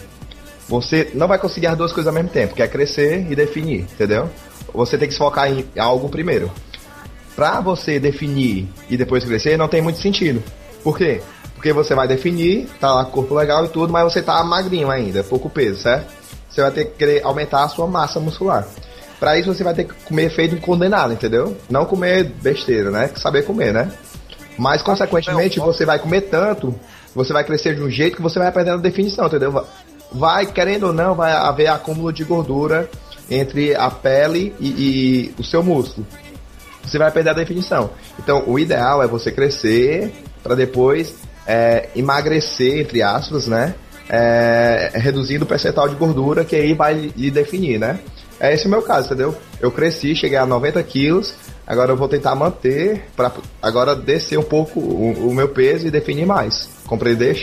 você não vai conseguir as duas coisas ao mesmo tempo, que é crescer e definir, entendeu? Você tem que se focar em algo primeiro. Pra você definir e depois crescer, não tem muito sentido. Por quê? Porque você vai definir, tá lá corpo legal e tudo, mas você tá magrinho ainda, pouco peso, certo? Você vai ter que querer aumentar a sua massa muscular. Pra isso você vai ter que comer feito um condenado, entendeu? Não comer besteira, né? Saber comer, né? Mas, consequentemente, você vai comer tanto, você vai crescer de um jeito que você vai perdendo a definição, entendeu? Va- Vai, querendo ou não, vai haver acúmulo de gordura entre a pele e, e o seu músculo. Você vai perder a definição. Então, o ideal é você crescer para depois é, emagrecer, entre aspas, né? É, reduzindo o percentual de gordura que aí vai lhe definir, né? É esse o meu caso, entendeu? Eu cresci, cheguei a 90 quilos, agora eu vou tentar manter, para agora descer um pouco o, o meu peso e definir mais. Compreender?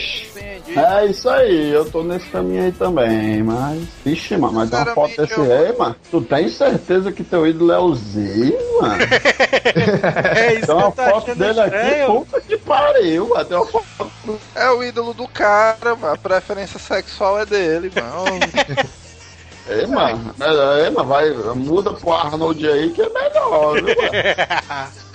É isso aí, eu tô nesse caminho aí também, mas. Vixe, mano, mas tem uma foto desse Sinceramente, rei, mano. Tu tem certeza que teu ídolo é o Z, mano? É isso Tem uma eu foto dele aqui, estranho. puta que pariu, mano. Tem uma foto. É o ídolo do cara, mano. A preferência sexual é dele, mano. Ei, mano, é, é, mas vai, muda pro Arnold aí que é melhor, viu, mano?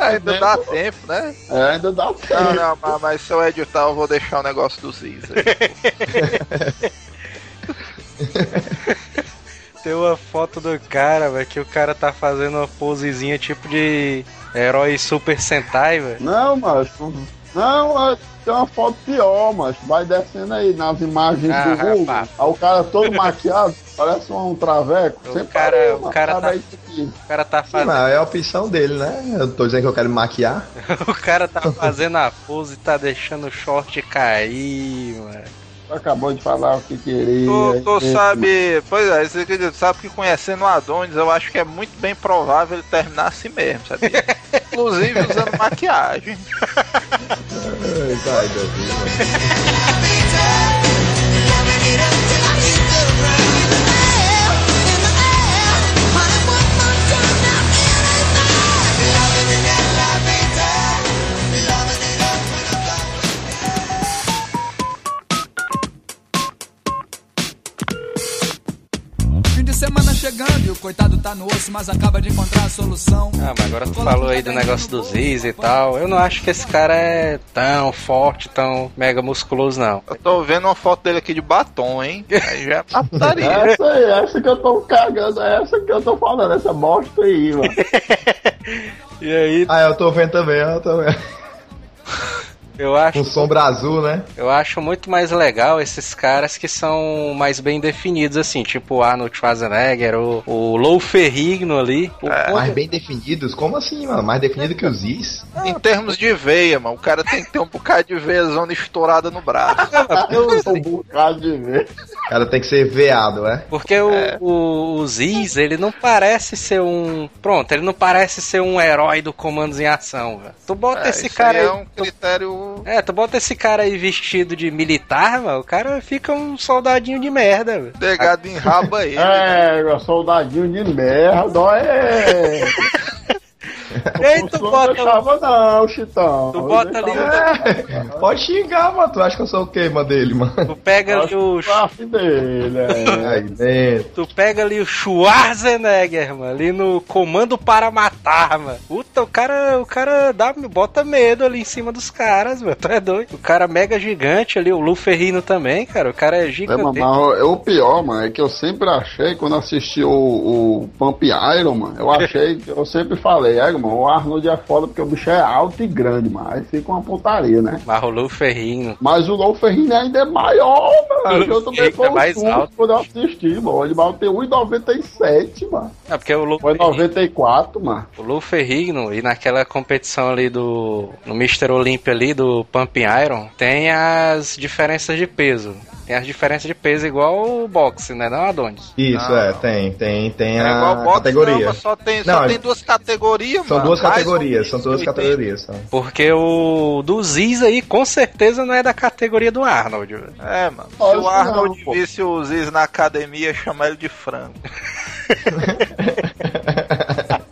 Ainda dá defendendo. tempo, né? É, ainda dá tempo. Não, não, mas, mas se eu editar, eu vou deixar o negócio do Ziz aí. Tem uma foto do cara, velho, que o cara tá fazendo uma posezinha tipo de herói Super Sentai, velho. Não, macho. Não, é- tem uma foto pior, macho. Vai descendo aí nas imagens Ah, do Google. rapaz. Aí o cara todo maquiado, parece um traveco. O Sempre cara- parei, o mano. cara tá-. O cara tá fazendo. mas é a opção dele, né? Eu tô dizendo que eu quero me maquiar. O cara tá fazendo a pose e tá deixando o short cair, mano. Acabou de falar o que queria. Tu, tu Esse- sabe, pois é, você sabe que conhecendo o Adonis, eu acho que é muito bem provável ele terminar assim mesmo, sabia? Inclusive usando maquiagem. Ai, vai, chegando e o coitado tá no osso, mas acaba de encontrar a solução. Ah, mas agora tu falou aí do negócio dos Is e tal. Eu não acho que esse cara é tão forte, tão mega musculoso, não. Eu tô vendo uma foto dele aqui de batom, hein? Aí já é pataria. Essa aí, essa que eu tô cagando, é essa que eu tô falando, essa bosta aí, mano. E aí, Ah, eu tô vendo também, eu tô vendo. eu acho, Com sombra azul, né? eu acho muito mais legal esses caras que são mais bem definidos, assim, tipo o Arnold Schwarzenegger, o, o Lou Ferrigno ali. O É. Mais bem definidos? Como assim, mano? Mais definido que os Is? Em termos de veia, mano, o cara tem que ter um bocado de veiazona estourada no braço. Um bocado de ver. O cara tem que ser veado, é? Porque o, o, o Ziz, ele não parece ser um. Pronto, ele não parece ser um herói do comandos em ação, velho. Tu bota É, esse isso cara aí aí. é um critério. É, tu bota esse cara aí vestido de militar, mano, o cara fica um soldadinho de merda, velho. Pegado em raba ele. né? É, meu soldadinho de merda, é. E aí tu Não bota. deixava não, Chitão. Tu bota ali É, pode xingar, mano. Tu acha que eu sou o quê, mano, dele, mano? Tu pega ali o. dele, é. Aí dentro. Tu pega ali o Schwarzenegger, mano, ali no comando para matar, mano. Puta, o cara, o cara dá, bota medo ali em cima dos caras, mano. Tu é doido. O cara mega gigante ali, o Lu Ferrino também, cara. O cara é É, gigante. mano, mas o pior, mano, é que eu sempre achei, quando assisti o, o Pump Iron, mano, eu achei, eu sempre falei, é, mano, o Arnold é foda porque o bicho é alto e grande, mano, aí fica uma putaria, né? Mas o Lu Ferrino. Mas o Lou Ferrino ainda é maior, mano. Eu também foi é mais alto. quando eu assisti, mano. Ele vai ter 1,97, mano. É porque o Lu, Foi 94, mano. o Lu Ferrigno e naquela competição ali do. No Mr. Olympia ali, do Pumping Iron, tem as diferenças de peso. Tem as diferenças de peso igual o boxe, né? Não, Adonis? Isso, Não, é, não. tem, tem, tem É a igual boxe, categoria. não, só tem, Não, só é- tem duas categorias, São mano. duas categorias, um são duas 80. categorias. Só. Porque o do Ziz aí, com certeza, não é da categoria do Arnold. É, mano. Se o Arnold não, pô. visse o Ziz na academia, chama ele de frango.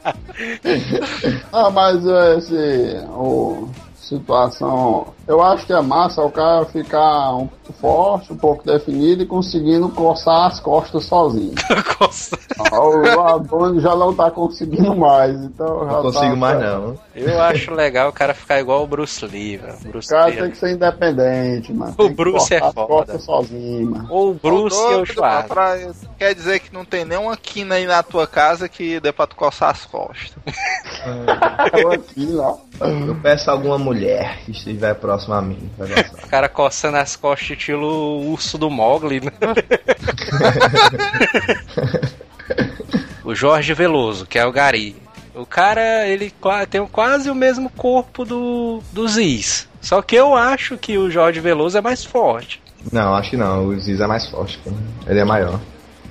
Ah, mas esse. O, situação. Eu acho que é massa o cara ficar um pouco forte, um pouco definido e conseguindo coçar as costas sozinho. Coça. o Adonis já não tá conseguindo mais, então já Não consigo tá- mais, não. Eu acho legal o cara ficar igual o Bruce Lee, velho. O Bruce cara Lee. tem que ser independente, mano. O Tem que Bruce é foda. costas sozinho, mano. Ou o Bruce ou o Quer dizer que não tem nenhuma quina aí na tua casa que dê pra tu coçar as costas. Ó. Eu peço alguma mulher que estiver próxima a mim. Vai gostar. O cara coçando as costas, estilo urso do Mogli, né? o Jorge Veloso, que é o Gari. O cara, ele tem quase o mesmo corpo do, do Ziz. Só que eu acho que o Jorge Veloso é mais forte. Não, acho que não. O Ziz é mais forte. Ele é maior.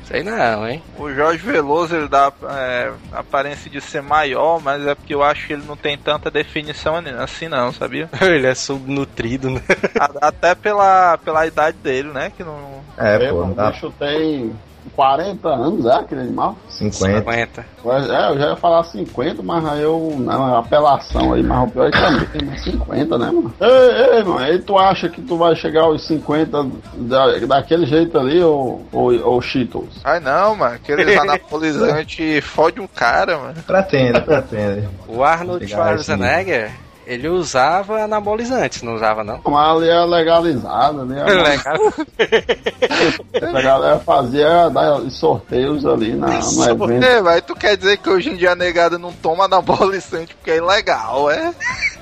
Sei não, hein? O Jorge Veloso, ele dá é, aparência de ser maior, mas é porque eu acho que ele não tem tanta definição assim não, sabia? Ele é subnutrido, né? A- Até pela, pela idade dele, né? Que não. É, É, pô, o dá bicho tem 40 anos, é aquele animal? 50. 50. Mas, É, eu já ia falar 50, mas aí eu. Não, apelação aí, mas o pior é que também tem mais 50, né, mano? Ei, ei, mano, aí tu acha que tu vai chegar aos 50 da, daquele jeito ali, ou, ou, ou Cheetos? Ai não, mano, aqueles anabolizantes fode o cara, mano. Pretende, pretende. O Arnold Schwarzenegger, ele usava anabolizantes, não usava não? Mas ali é legalizado, né? Legal. A galera fazia dar sorteios ali na. É, mas tu quer dizer que hoje em dia a negada não toma anabolizante porque é ilegal, é?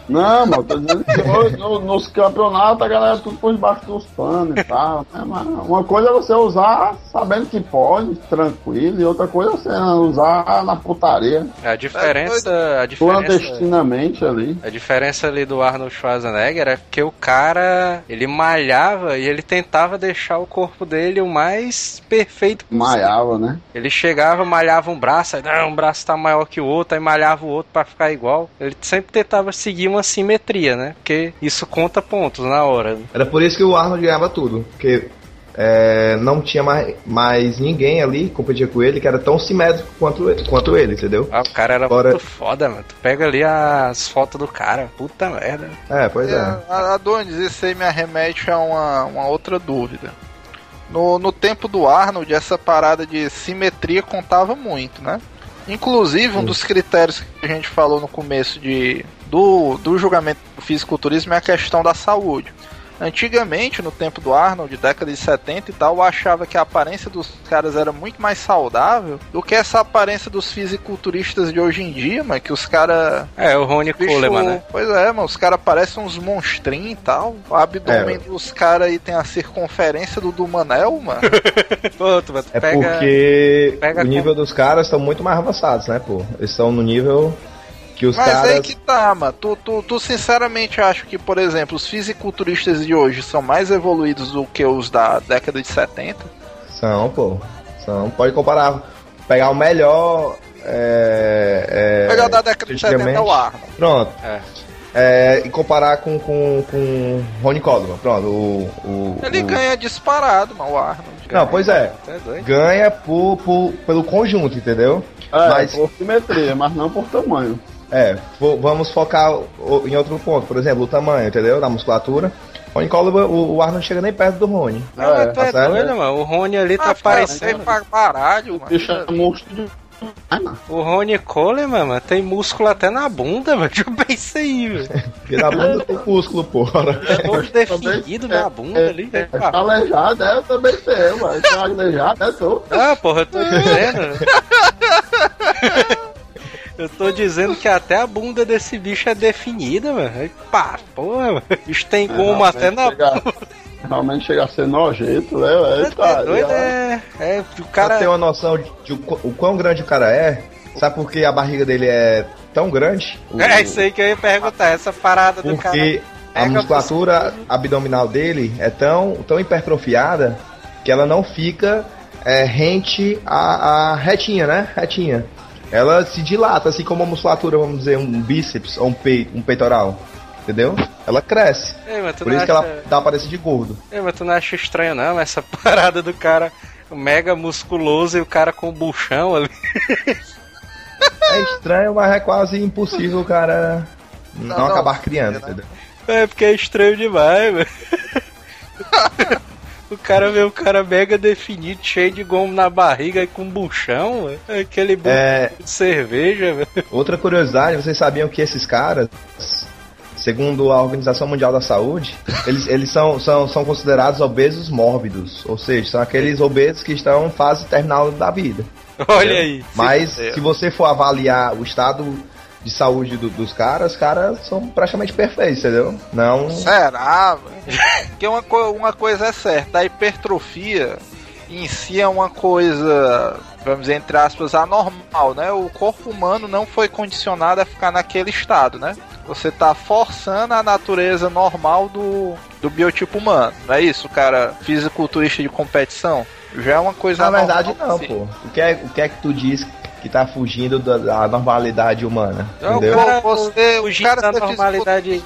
Não, mano, tô dizendo que hoje, no- nos campeonatos a galera tudo por debaixo dos panos e tal. Né? Mas uma coisa é você usar sabendo que pode, tranquilo, e outra coisa é você usar na putaria, A diferença, a diferença, clandestinamente ali. a diferença ali do Arnold Schwarzenegger é que o cara, ele malhava e ele tentava deixar o corpo dele o mais perfeito possível. Maiava, né? Ele chegava, malhava um braço, aí não, um braço tá maior que o outro, aí malhava o outro pra ficar igual. Ele sempre tentava seguir uma simetria, né? Porque isso conta pontos na hora. Era por isso que o Arnold ganhava tudo. Porque é, não tinha mais, mais ninguém ali que competia com ele que era tão simétrico quanto, ele- quanto ele, entendeu? Ah, o cara era Fora- muito foda, mano. Tu pega ali as fotos do cara, puta merda. É, pois é. A- Adonis, isso aí me arremete a uma, uma outra dúvida. No, no tempo do Arnold, essa parada de simetria contava muito, né? Inclusive, um dos critérios que a gente falou no começo de, do, do julgamento do fisiculturismo é a questão da saúde. Antigamente, no tempo do Arnold, década de 70 e tal, eu achava que a aparência dos caras era muito mais saudável do que essa aparência dos fisiculturistas de hoje em dia, mano, que os caras... É, o Rony Coleman, né? Pois é, mano, os caras parecem uns monstrinhos e tal. O abdômen É. dos caras aí tem a circunferência do do Manel, mano. Pô, tu, tu É pega... porque pega o nível dos caras estão muito mais avançados, né, pô? Eles estão no nível que os Mas caras. aí que tá, mano. Tu, tu, tu sinceramente acha que, por exemplo, os fisiculturistas de hoje são mais evoluídos do que os da década de 70? São, pô. São. Pode comparar. Pegar o melhor. É, é, o da década de 70 é o. Arnold. Pronto. É. É, e comparar com, com, com Ronnie Coleman. Pronto. O, o, Ele o- ganha disparado, mano, o Arnold. Não, pois é. Tá? Ganha por, por, pelo conjunto, entendeu? É, Mas- por simetria, mas não por tamanho. É, vamos focar o- em outro ponto. Por exemplo, o tamanho, entendeu? Da musculatura. Ronnie Coleman, o, o Arnold não chega nem perto do Rony. Não, mas tu tá é certo? doido, mano. O Rony ali tá Ah, parecendo. pra baralho, O mano. bicho é monstro de. Ah. O Rony Coleman, mano, tem músculo até na bunda, mano. Deixa eu pensar aí, velho. Porque na bunda tem músculo, porra. É todo definido na bunda é, ali, É, velho. tá aleijado, é, eu também tenho, mas tá aleijado, é tu. Ah, porra, eu tô dizendo. Eu tô dizendo que até a bunda desse bicho é definida, mano. Pá, porra, mano. Bicho tem gomo até na chega, Realmente chega a ser nojento, né? bunda. Eita, É doido, já- é. É, o Pra cara. ter uma noção de, de o qu- o quão grande o cara é, sabe por que a barriga dele é tão grande? O- É isso aí que eu ia perguntar, essa parada do cara. Porque a musculatura abdominal dele é tão, tão hipertrofiada que ela não fica é, rente à, à retinha, né? Retinha. Ela se dilata, assim como a musculatura, vamos dizer, um bíceps ou um, pei, um peitoral. Entendeu? Ela cresce. Ei, mas tu Por não isso que acha... ela dá aparência de gordo. Ei, mas tu não acha estranho, não? Essa parada do cara mega musculoso e o cara com buchão ali. É estranho, mas é quase impossível o cara não, não, acabar criando, né? entendeu? É porque é estranho demais, velho. O cara vê o cara mega definido, cheio de gomo na barriga e com buchão. Aquele buchão É, de cerveja, velho. Outra curiosidade, vocês sabiam que esses caras, segundo a Organização Mundial da Saúde, eles, eles são, são, são considerados obesos mórbidos, ou seja, são aqueles obesos que estão em fase terminal da vida. Olha aí. Mas Sim. se você for avaliar o estado de saúde do- dos caras, os caras são praticamente perfeitos, entendeu? Não. Será? Porque uma, co- uma coisa é certa, a hipertrofia em si é uma coisa, vamos dizer, entre aspas, anormal, né? O corpo humano não foi condicionado a ficar naquele estado, né? Você tá forçando a natureza normal do, do biotipo humano, não é isso, cara? Fisiculturista de competição? Já é uma coisa Na anormal, verdade, não, sim. pô. O que, é, o que é que tu diz que tá fugindo da, da normalidade humana? Não, Entendeu? o cara, Você- o fugindo cara da normalidade.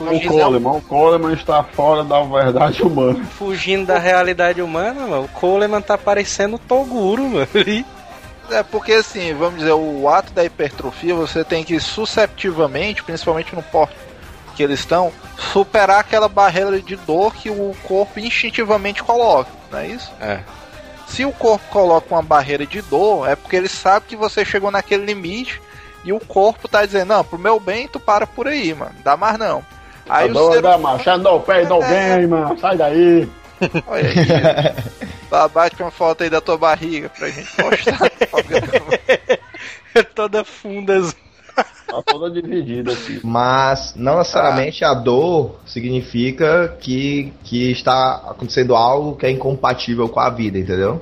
O Fugindo, Coleman, o Coleman está fora da verdade humana. fugindo da realidade humana, mano. O Coleman tá parecendo o Toguro, mano. É porque assim, vamos dizer, o ato da hipertrofia você tem que susceptivamente, principalmente no porte que eles estão, superar aquela barreira de dor que o corpo instintivamente coloca, não é isso? É. Se o corpo coloca uma barreira de dor, é porque ele sabe que você chegou naquele limite e o corpo tá dizendo, não, pro meu bem tu para por aí, mano, dá mais não. Aí Tá o ser doido, macho? É no pay, no game, mano. Sai daí. Olha aí. Ba- Bate uma foto aí da tua barriga pra gente postar. É toda fundas. Tá toda dividida aqui. Mas não necessariamente a dor significa que, que está acontecendo algo que é incompatível com a vida, entendeu?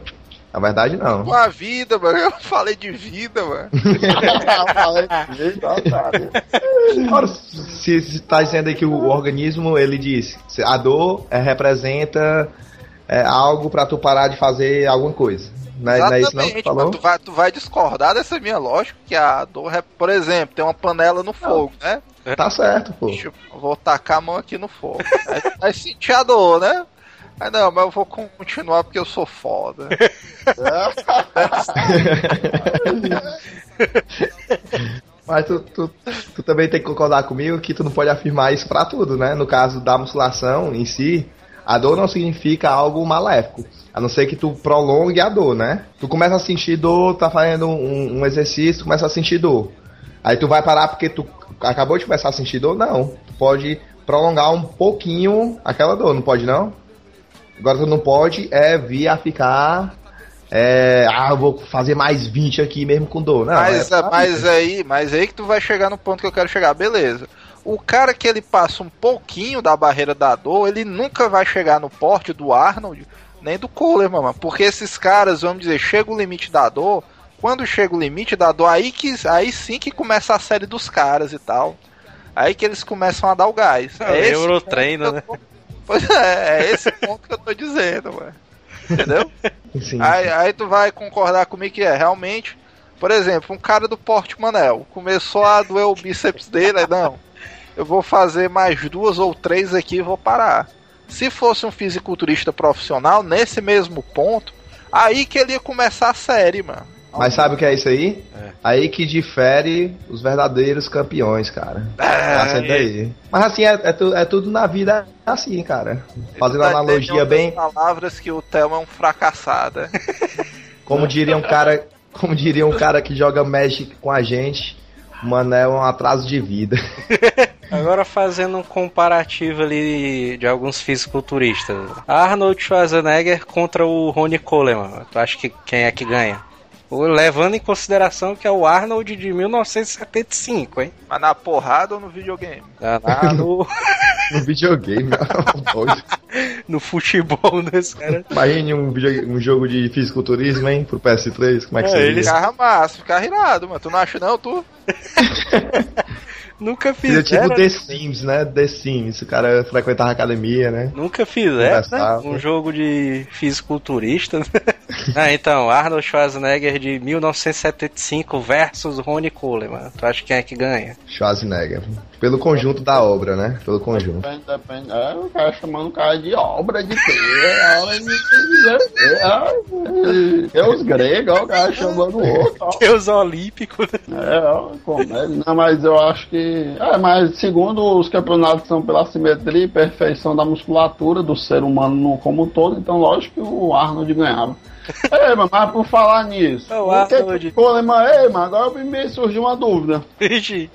Na verdade, não. Com a vida, mano. Eu falei de vida, mano. Ora, se está dizendo aí que o organismo, ele diz, se a dor é, representa é, algo para tu parar de fazer alguma coisa. Não é, não é isso não que falou? Tu vai, tu vai discordar dessa minha lógica, que a dor, é, por exemplo, tem uma panela no fogo, né? Tá certo, pô. Deixa eu vou tacar a mão aqui no fogo. Aí tu vai sentir a dor, né? Aí não, mas eu vou continuar porque eu sou foda. Mas tu, tu, tu também tem que concordar comigo que tu não pode afirmar isso pra tudo, né? No caso da musculação em si, A dor não significa algo maléfico. A não ser que tu prolongue a dor, né? Tu começa a sentir dor, tá fazendo um, um exercício, começa a sentir dor. Aí tu vai parar porque tu acabou de começar a sentir dor? Não. Tu pode prolongar um pouquinho aquela dor, não pode não? Agora tu não pode é vir a ficar. É, ah, eu vou fazer mais 20 aqui mesmo com dor. Não, Mas, é, mas aí, mas aí que tu vai chegar no ponto que eu quero chegar, beleza. O cara que ele passa um pouquinho da barreira da dor, ele nunca vai chegar no porte do Arnold, nem do Coleman, mano. Porque esses caras, vamos dizer, chega o limite da dor. Quando chega o limite da dor, aí, que, aí sim que começa a série dos caras e tal. Aí que eles começam a dar o gás. É, esse Eurotreino, tô- Pois é, é esse ponto que eu tô dizendo, mano. Entendeu? Sim, Aí, aí tu vai concordar comigo que é, realmente, por exemplo, um cara do porte Manel começou a doer o bíceps dele, aí não, eu vou fazer mais duas ou três aqui e vou parar. Se fosse um fisiculturista profissional, nesse mesmo ponto, aí que ele ia começar a série, mano. Mas sabe o que é isso aí? Aí que difere os verdadeiros campeões, cara. Tá sendo aí. Mas assim, é, é, tu- é tudo na vida assim, cara. Fazendo analogia bem, palavras que o Thelma é um fracassado. é. como diria um cara, como diria um cara que joga Magic com a gente, o Manel é um atraso de vida. Agora fazendo um comparativo ali de alguns fisiculturistas. Arnold Schwarzenegger contra o Ronnie Coleman. Tu acha que quem é que ganha? Levando em consideração que é o Arnold de 1975, hein? Mas na porrada ou no videogame? Lá Tá no, No videogame, no futebol desse cara. Imagine um, um jogo de fisiculturismo, hein, pro PS3, como é que É, seria? eles- Ficava massa, ficava irado, mano. Tu não acha não, tu? Nunca Seria fizeram. tipo The Sims, né? The Sims, o cara frequentava a academia, né? Nunca fizeram, né? Um jogo de fisiculturista. né? ah, então, Arnold Schwarzenegger de 1975 versus Ronnie Coleman. Tu acha quem é que ganha? Schwarzenegger. Pelo conjunto da obra, né? Pelo conjunto. Depende, depende. É, o cara chamando o cara de obra de quê? É, obra de quê? É, é, os gregos, ó, o cara chamando o outro. ó. Deus Olímpico. É, ó, comédia. Não, mas eu acho que. É, mas segundo os campeonatos são pela simetria e perfeição da musculatura do ser humano no- como um todo, então lógico que o Arnold ganhava. Ei, mas por falar nisso, É o o que Arnold. que Coleman, ei, mano, agora me surgiu uma dúvida. Vixe.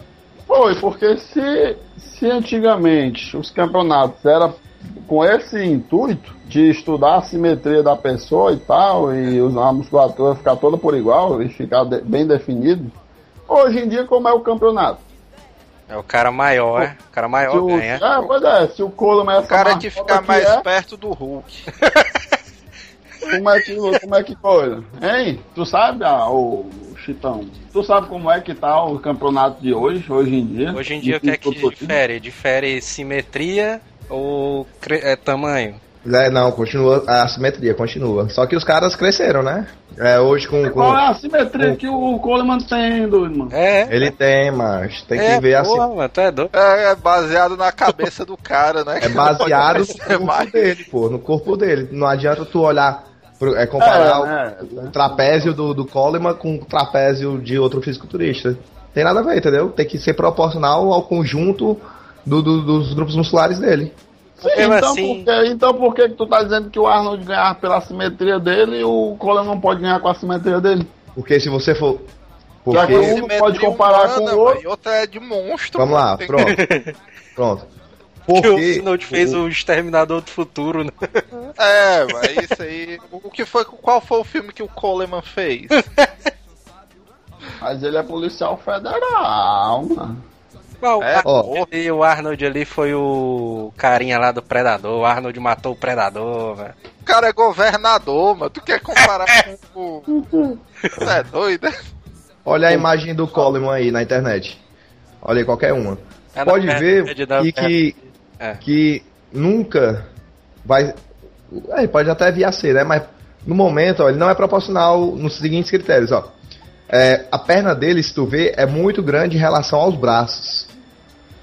Foi, porque se, se antigamente os campeonatos eram com esse intuito de estudar a simetria da pessoa e tal, e usar a musculatura ficar toda por igual e ficar de- bem definido, hoje em dia como é o campeonato? É o cara maior, é? O cara maior o, ganha. é, pois é, se o Coleman é O cara que essa fica marcota mais é, perto do Hulk. como é que como é que coisa? Hein? Tu sabe, ah, o Chitão? Tu sabe como é que tá o campeonato de hoje, hoje em dia? Hoje em dia o que é que difere? Difere simetria ou cre- é, tamanho? É, não, continua, a simetria continua. Só que os caras cresceram, né? É, hoje com. com- Qual é a simetria que o Coleman tem, doido, mano? É. Ele tem, mas tem que é, ver assim. porra, mano, tu é doido. É, é baseado na cabeça do cara, né? É baseado Pode no corpo mais. dele, pô. No corpo dele. Não adianta tu olhar. É, comparar É, o, né? o trapézio do, do Coleman com o trapézio de outro fisiculturista. Tem nada a ver, entendeu? Tem que ser proporcional ao conjunto do- do- dos grupos musculares dele. Sim, então, assim- por que, então por que que tu tá dizendo que o Arnold ganhava pela simetria dele e o Coleman não pode ganhar com a simetria dele? Porque se você for. Já que Porque. um não pode comparar com o outro. E outra é de monstro. Vamos lá, pronto. Pronto. Que o Porque. Arnold fez o Exterminador do Futuro. Né? É, mas isso aí. O que foi, qual foi o filme que o Coleman fez? Mas ele é policial federal, mano. Bom, É, o, ali, o Arnold ali foi o carinha lá do Predador. O Arnold matou o Predador, velho. O cara é governador, mano. Tu quer comparar com o. Tu é doido? né? Olha a imagem do Coleman aí na internet. Olha aí, qualquer uma. É, Pode ver dá- que, que, É. que nunca vai. É, pode até vir a ser, né? Mas no momento, ó, ele não é proporcional nos seguintes critérios, ó. É, a perna dele, se tu vê, é muito grande em relação aos braços.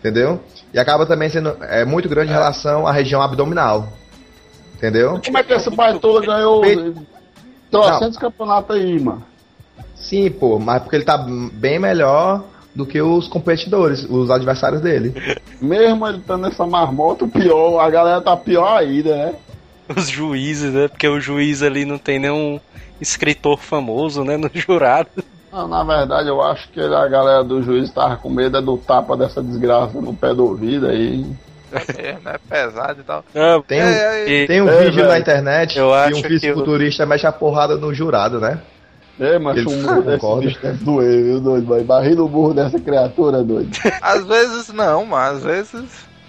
Entendeu? E acaba também sendo é, muito grande em relação à região abdominal. Entendeu? Como é que esse baitola ganhou Pe- trocentos campeonatos aí, mano? Sim, pô, mas porque ele tá bem melhor do que os competidores, os adversários dele. Mesmo ele estando nessa marmota, o pior, a galera tá pior ainda, né? Os juízes, né? Porque o juiz ali não tem nenhum escritor famoso, né? No jurado. Não, na verdade, eu acho que a galera do juiz tava com medo é do tapa dessa desgraça no pé do ouvido aí. É, né? Pesado e tal. Ah, Tem um, É, e- tem um É, vídeo velho. na internet Eu que acho um que fisiculturista mexe a porrada no jurado, né? É, mas Eles um desse deve doer, viu, doido? Vai barrir no burro dessa criatura, doido. Às vezes não, mas às vezes.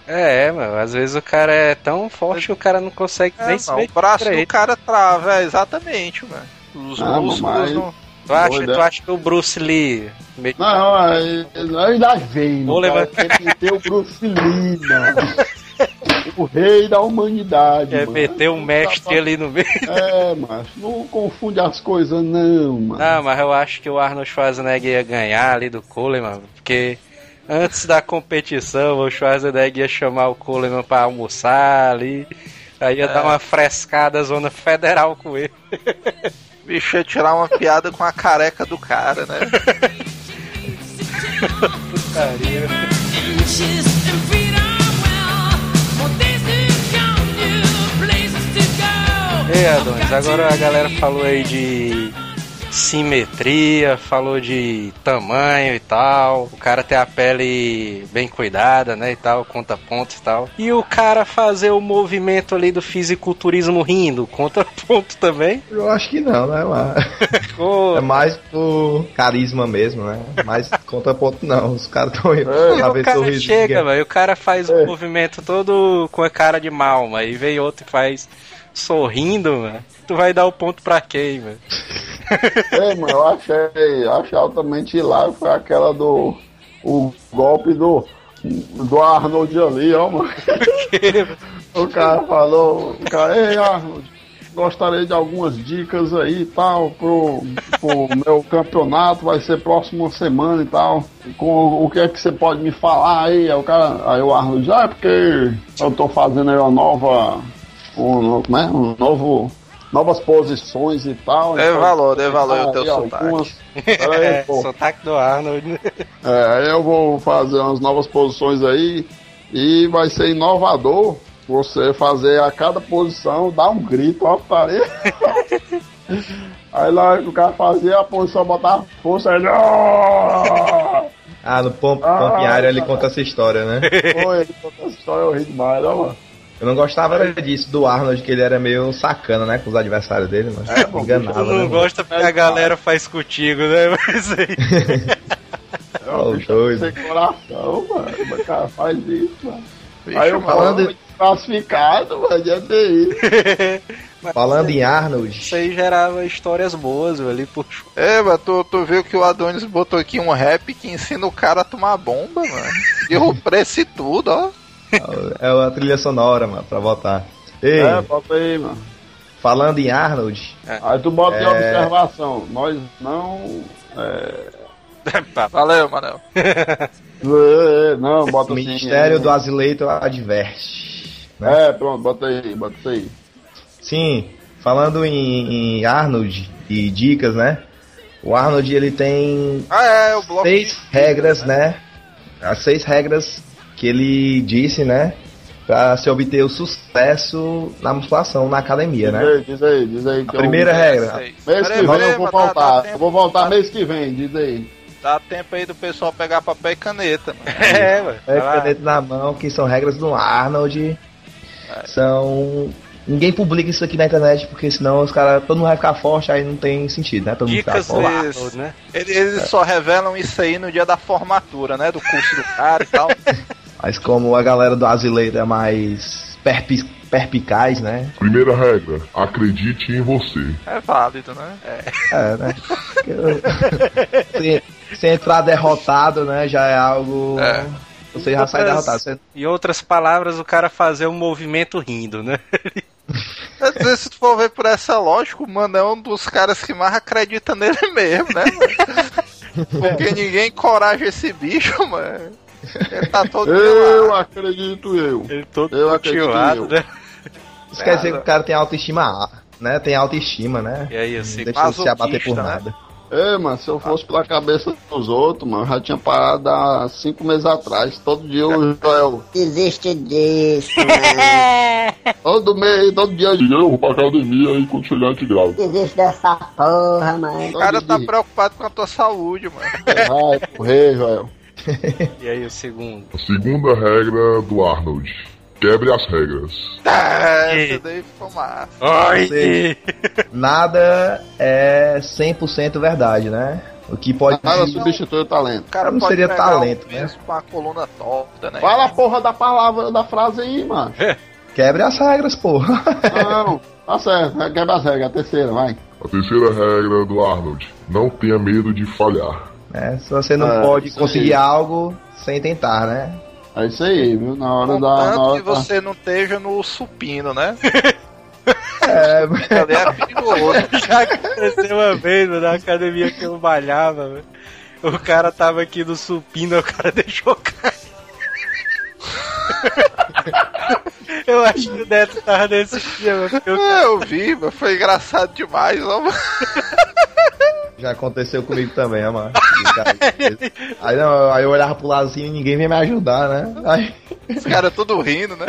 É, mano, às vezes o cara é tão forte que o cara não consegue É, nem se não, o braço do cara trava, é, exatamente, mano. Os Ah, músculos mas- não. Tu acha, tu é. acha que o Bruce Lee. Não, aí ainda vem, Vou levar- Tem que ter o Bruce Lee, mano. O rei da humanidade, É mano. meter um mestre ali no meio. É, mas não confunde as coisas, não, mano. Não, mas eu acho que o Arnold Schwarzenegger ia ganhar ali do Coleman, porque antes da competição o Schwarzenegger ia chamar o Coleman pra almoçar ali. Aí ia dar uma frescada zona federal com ele. Bicho ia tirar uma piada com a careca do cara, né? Inches to go. E Adonis, agora a galera falou aí de simetria, falou de tamanho e tal. O cara ter a pele bem cuidada, né, e tal, conta pontos e tal. E o cara fazer o movimento ali do fisiculturismo rindo, conta ponto também. Eu acho que não, né? Mas... Pô, É mais por carisma mesmo, né? Mas conta ponto não. Os caras estão indo E pra o cara chega, velho, o cara faz É. o movimento todo com a cara de mal, mas aí vem outro e faz sorrindo, mano. Tu vai dar o ponto pra quem, velho? É, mano, eu achei, achei altamente hilário. Foi aquela do. O golpe do. Do Arnold ali, ó, mano. O cara falou, o cara, ei Arnold, gostaria de algumas dicas aí e tal pro, pro meu campeonato, vai ser próxima semana e tal. Com o que é que você pode me falar aí? Aí o cara, aí o Arnold, ah, é porque eu tô fazendo aí uma nova. Um, no- como é? um novo. Novas posições e tal. Dê então, valor, dê valor ao aí teu algumas- Pera aí, É, pô. sotaque do Arnold. né? É, aí eu vou fazer umas novas posições aí e vai ser inovador você fazer a cada posição, dar um grito, ó, parei. Aí lá o cara fazia a posição, botava força, aí. "Ah!" Ah, no Pomp, Ah, ele conta essa história, né? Pô, ele contou essa história, eu ri demais, ó, mano. Eu não gostava era disso do Arnold, que ele era meio sacana, né? Com os adversários dele, mas É, bom, enganava, Tu não né? gosta porque a galera faz contigo, né? Mas aí. É Ó, um bicho doido. sem coração, mano. O cara faz isso, mano. Bicho, Aí eu falando- classificado, mano, ter isso. Falando em Arnold, Isso aí gerava histórias boas, velho, ali por É, mas tu, tu viu que o Adonis botou aqui um rap que ensina o cara a tomar bomba, mano. E o preço e tudo, ó. É a trilha sonora, mano, pra votar. Ei, É, bota aí, mano. falando em Arnold, Aí tu bota em É. observação. Nós não. É, Valeu, Manel. é, não, bota o assim. Ministério é, do Azileito adverte. né? É, pronto, bota aí, bota isso aí. Sim, falando em, em Arnold e dicas, né? O Arnold ele tem Ah, é, o bloco. seis de- regras, né? As seis regras que ele disse, né? Pra se obter o sucesso na musculação, na academia, Diz né? aí, diz aí, diz aí. que A primeira eu... regra. Mês Peraí, que vem eu vou voltar. tempo- Eu vou voltar dá- mês que vem, diz aí. Dá tempo aí do pessoal pegar papel e caneta, mano. É, mano. É caneta na mão, que são regras do Arnold. São. Ninguém publica isso aqui na internet, porque senão os caras. Todo mundo vai ficar forte, aí não tem sentido, né? Todo mundo ficar Dicas do forte. Né? Eles, eles só revelam isso aí no dia da formatura, né? Do curso do cara e tal. Mas como a galera do Azileito é mais perpi- perpicaz, né? Primeira regra, acredite em você. É válido, né? É. É, né? se, se entrar derrotado, né? Já é algo. É. Você já sai Outras- derrotado. Você- Em outras palavras, o cara fazer um movimento rindo, né? Dizer, se tu for ver por essa lógica, o mano é um dos caras que mais acredita nele mesmo, né? mano? Porque ninguém encoraja esse bicho, mano. Ele tá todo Eu pelado. acredito eu. Ele todo Eu eu. né? Isso quer dizer que o cara tem autoestima, né? Tem autoestima, né? E aí, Não assim, deixa ele se abater por né? nada. Ei, mano, se eu fosse pela cabeça dos outros, mano, eu já tinha parado há cinco meses atrás. Todo dia o Joel. Desiste disso, né? Todo mês, todo dia. Eu vou pra academia e quando chegar a gente grava. Desiste dessa porra, mano. O cara tá dia. preocupado com a tua saúde, mano. Vai correr, Joel. E aí o segundo? A segunda regra do Arnold. Quebre as regras. Ah, essa daí ficou massa. Ai! Nada é 100% verdade, né? O que pode. Nada substitui o talento. O cara Não seria talento, né? peso com a coluna torta, né? Fala a porra da palavra da frase aí, mano. Quebre as regras, porra. Não, tá certo. Quebra as regras. A terceira, vai. A terceira regra do Arnold. Não tenha medo de falhar. É, se você não É, pode conseguir aí. algo sem tentar, né? É isso aí, viu? Na hora da. Na hora que você não esteja no supino, né? É, Ali é perigoso. Já aconteceu uma vez, mano, na academia que eu malhava, velho. O cara tava aqui no supino, o cara deixou cair. Eu acho que o Neto tava nesse dia, mano. É, eu vi, mas foi engraçado demais, ó. Já aconteceu comigo também, mano. Aí, não, aí eu olhava pro lado assim e ninguém veio me ajudar, né? Aí, Os caras tudo rindo, né?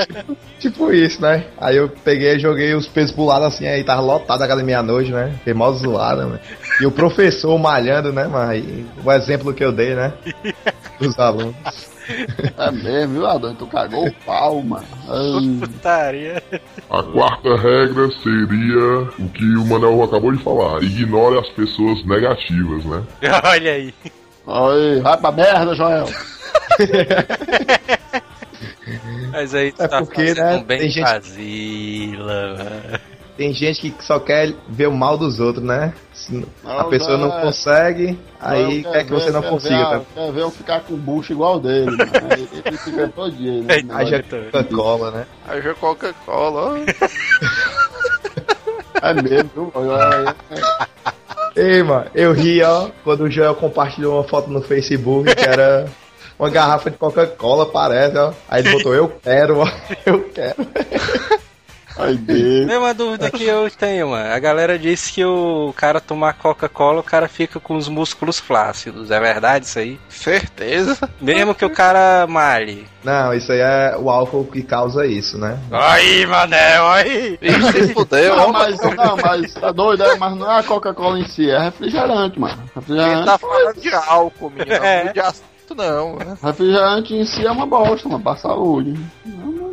tipo isso, né? Aí eu peguei e joguei os pesos pro lado assim, aí tava lotado a academia à noite, né? Fiquei mó zoada, mano. E o professor malhando, né, mano? O exemplo que eu dei, né? Dos alunos. É mesmo, viu, Adão? Tu cagou o pau, mano. Putaria. A quarta regra seria o que o Manel acabou de falar. Ignore as pessoas negativas, né? Olha aí. Aí, vai pra merda, Joel. Mas aí tu É tá porque, fazendo né, bem gente- vazila, mano. Tem gente que só quer ver o mal dos outros, né? Se a pessoa não consegue, aí Não, quer que você ver- não quer consiga. Ver, tá? quer ver eu ficar com o bucho igual dele, mano. Aí ele fica todo dia, né? Então, Coca-Cola, né? Aí já Coca-Cola, ó. É mesmo, viu? É, é, Ei, mano, eu ri, ó, quando o Joel compartilhou uma foto no Facebook que era uma garrafa de Coca-Cola, parece, ó. Aí ele botou, eu quero, ó, eu quero. Ai, Deus. Mesma dúvida que eu tenho, mano. A galera disse que o cara tomar Coca-Cola, o cara fica com os músculos flácidos. É verdade isso aí? Certeza. Mesmo que o cara malhe. Não, isso aí é o álcool que causa isso, né? Aí, Manel, aí! Ih, se fudeu, Não, mas, não, mas tá doido, é? Mas não é a Coca-Cola em si, é refrigerante, mano. Ele Refrigerante, tá falando de álcool, menino. É. Não de assunto, não. né? refrigerante em si é uma bosta, mano, pra saúde. Não- não-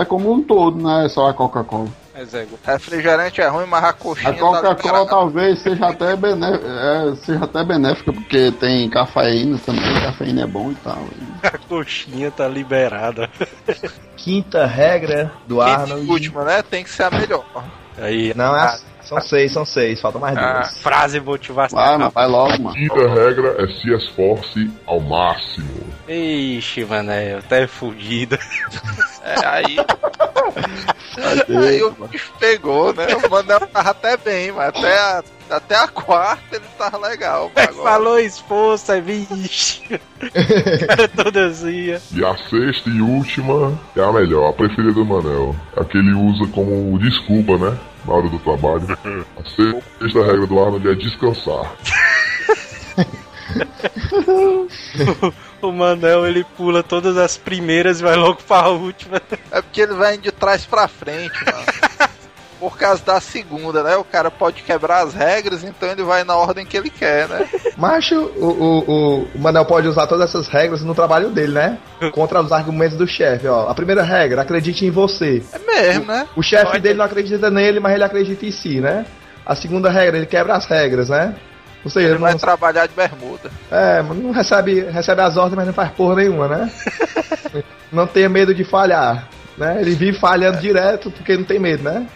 É como um todo, não é só a Coca-Cola. Mas é, Refrigerante é ruim, mas a coxinha A tá Coca-Cola liberada. talvez seja até, bené é, seja até benéfica, porque tem cafeína também, cafeína é bom e tal. a coxinha tá liberada. Quinta regra do Quinta Arnold. última, né? Tem que ser a melhor. Aí, Não, é, a são seis, são seis, faltam mais Ah. duas. frase Vai, motivacional. mas vai logo, mano. Quinta regra é se esforce ao máximo. Ixi, Manel, tá fudido. É, aí. aí o bicho pegou, né? O Manel tava até bem, mas até a, até a quarta ele tava legal. Falou esposa, é vixe. cara ó. E a sexta e última é a melhor, a preferida do Manel. A que ele usa como desculpa, né? Na hora do trabalho. A sexta regra do Arnold é descansar. O Manel ele pula todas as primeiras e vai logo pra última. É porque ele vai indo de trás pra frente, mano. Por causa da segunda, né? O cara pode quebrar as regras, então ele vai na ordem que ele quer, né? Macho, o, o, o, o Manel pode usar todas essas regras no trabalho dele, né? Contra os argumentos do chefe, ó. A primeira regra, acredite em você. É mesmo, né? O chefe Pode. dele não acredita nele, mas ele acredita em si, né? A segunda regra, ele quebra as regras, né? Ou seja, Ele ele vai não, trabalhar de bermuda. é, não recebe, recebe as ordens, mas não faz porra nenhuma, né? não tenha medo de falhar, né? Ele vive falhando direto porque não tem medo, né?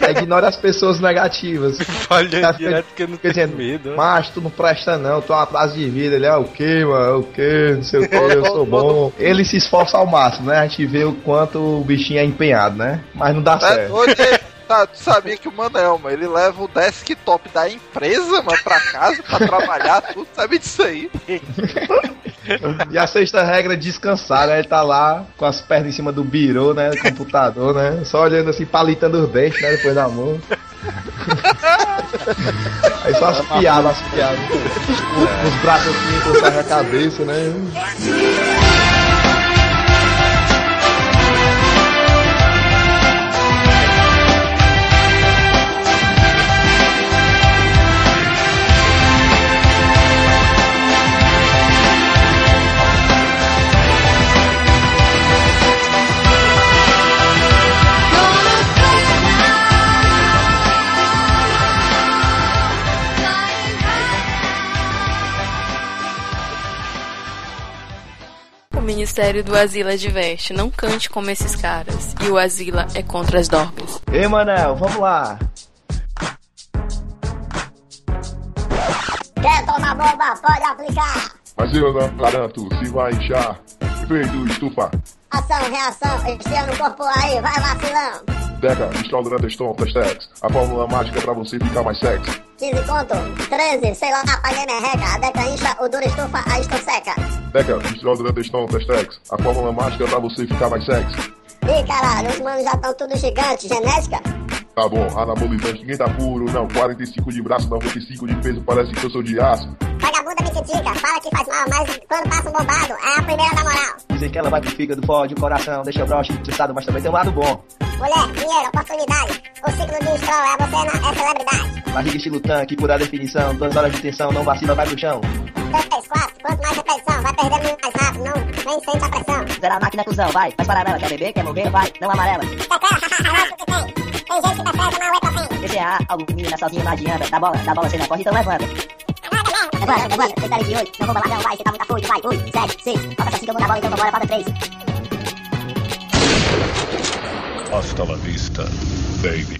Aí ignora as pessoas negativas. Falha Tá direto porque não tem dizendo, medo. Mas tu não presta não, tu é um atraso de vida. Ele é o quê, mano? É o quê? Não sei o que, eu sou bom. Ele se esforça ao máximo, né? A gente vê o quanto o bichinho é empenhado, né? Mas não dá É certo. Tá, tu sabia que o Manel, mano, ele leva o desktop da empresa, mano, pra casa, pra trabalhar, tudo, sabe disso aí? E a sexta regra é descansar, né? Ele tá lá com as pernas em cima do birô, né? Do computador, né? Só olhando assim, palitando os dentes, né? Depois da mão. Aí só as piadas, as piadas. Os braços assim, encostaram a cabeça, né? Ministério do Asila adverte, não cante como esses caras. E o Asila é contra as dorgas. Ei, Manel, vamos lá. Quer tomar bomba? Pode aplicar. Não garanto se vai inchar. Efeito estufa. Ação, reação, estia no corpo aí, vai vacilão. Deca, instala durante Stone Testex. A fórmula mágica pra você ficar mais sexy. 15 conto, 13, sei lá, apaguei minha regra. A deca incha, o duro estufa, a estou seca. Deca, instala durante Stone Testex. A fórmula mágica pra você ficar mais sexy. Ih, caralho, os manos já estão tudo gigante, genética? Tá bom, anabolizante, ninguém tá puro, não. 45 de braço, 95 de peso, parece que eu sou de aço. Vagabunda me critica, fala que faz mal, mas quando passa um bombado, é a primeira da moral. Dizem que ela vai pro fígado, fode o coração, deixa o broche estressado, mas também tem um lado bom. Mulher, dinheiro, oportunidade. O ciclo de stroll é você na, é celebridade. Barriga estilo tanque, pura definição, duas horas de tensão, não vacila, vai pro chão. 3, 4, quanto mais repetição, vai perdendo mais rápido, não, nem sente a pressão. Zera a máquina, cuzão, vai. Faz paralela, quer beber, quer morrer, vai. Não amarela. Lógico que tem. Tem gente que prefere tomar whey protein. PCA, alumínio, não sozinho não adianta. Dá bola, dá bola, você não corre, então levanta. Levanta, levanta, detalhe de 8. Não vou balar, não, vai. Você tá muito afoito, vai. 8, 7, 6. Falta 5, eu vou dar bola, então vambora, falta 3. Hasta la vista, baby.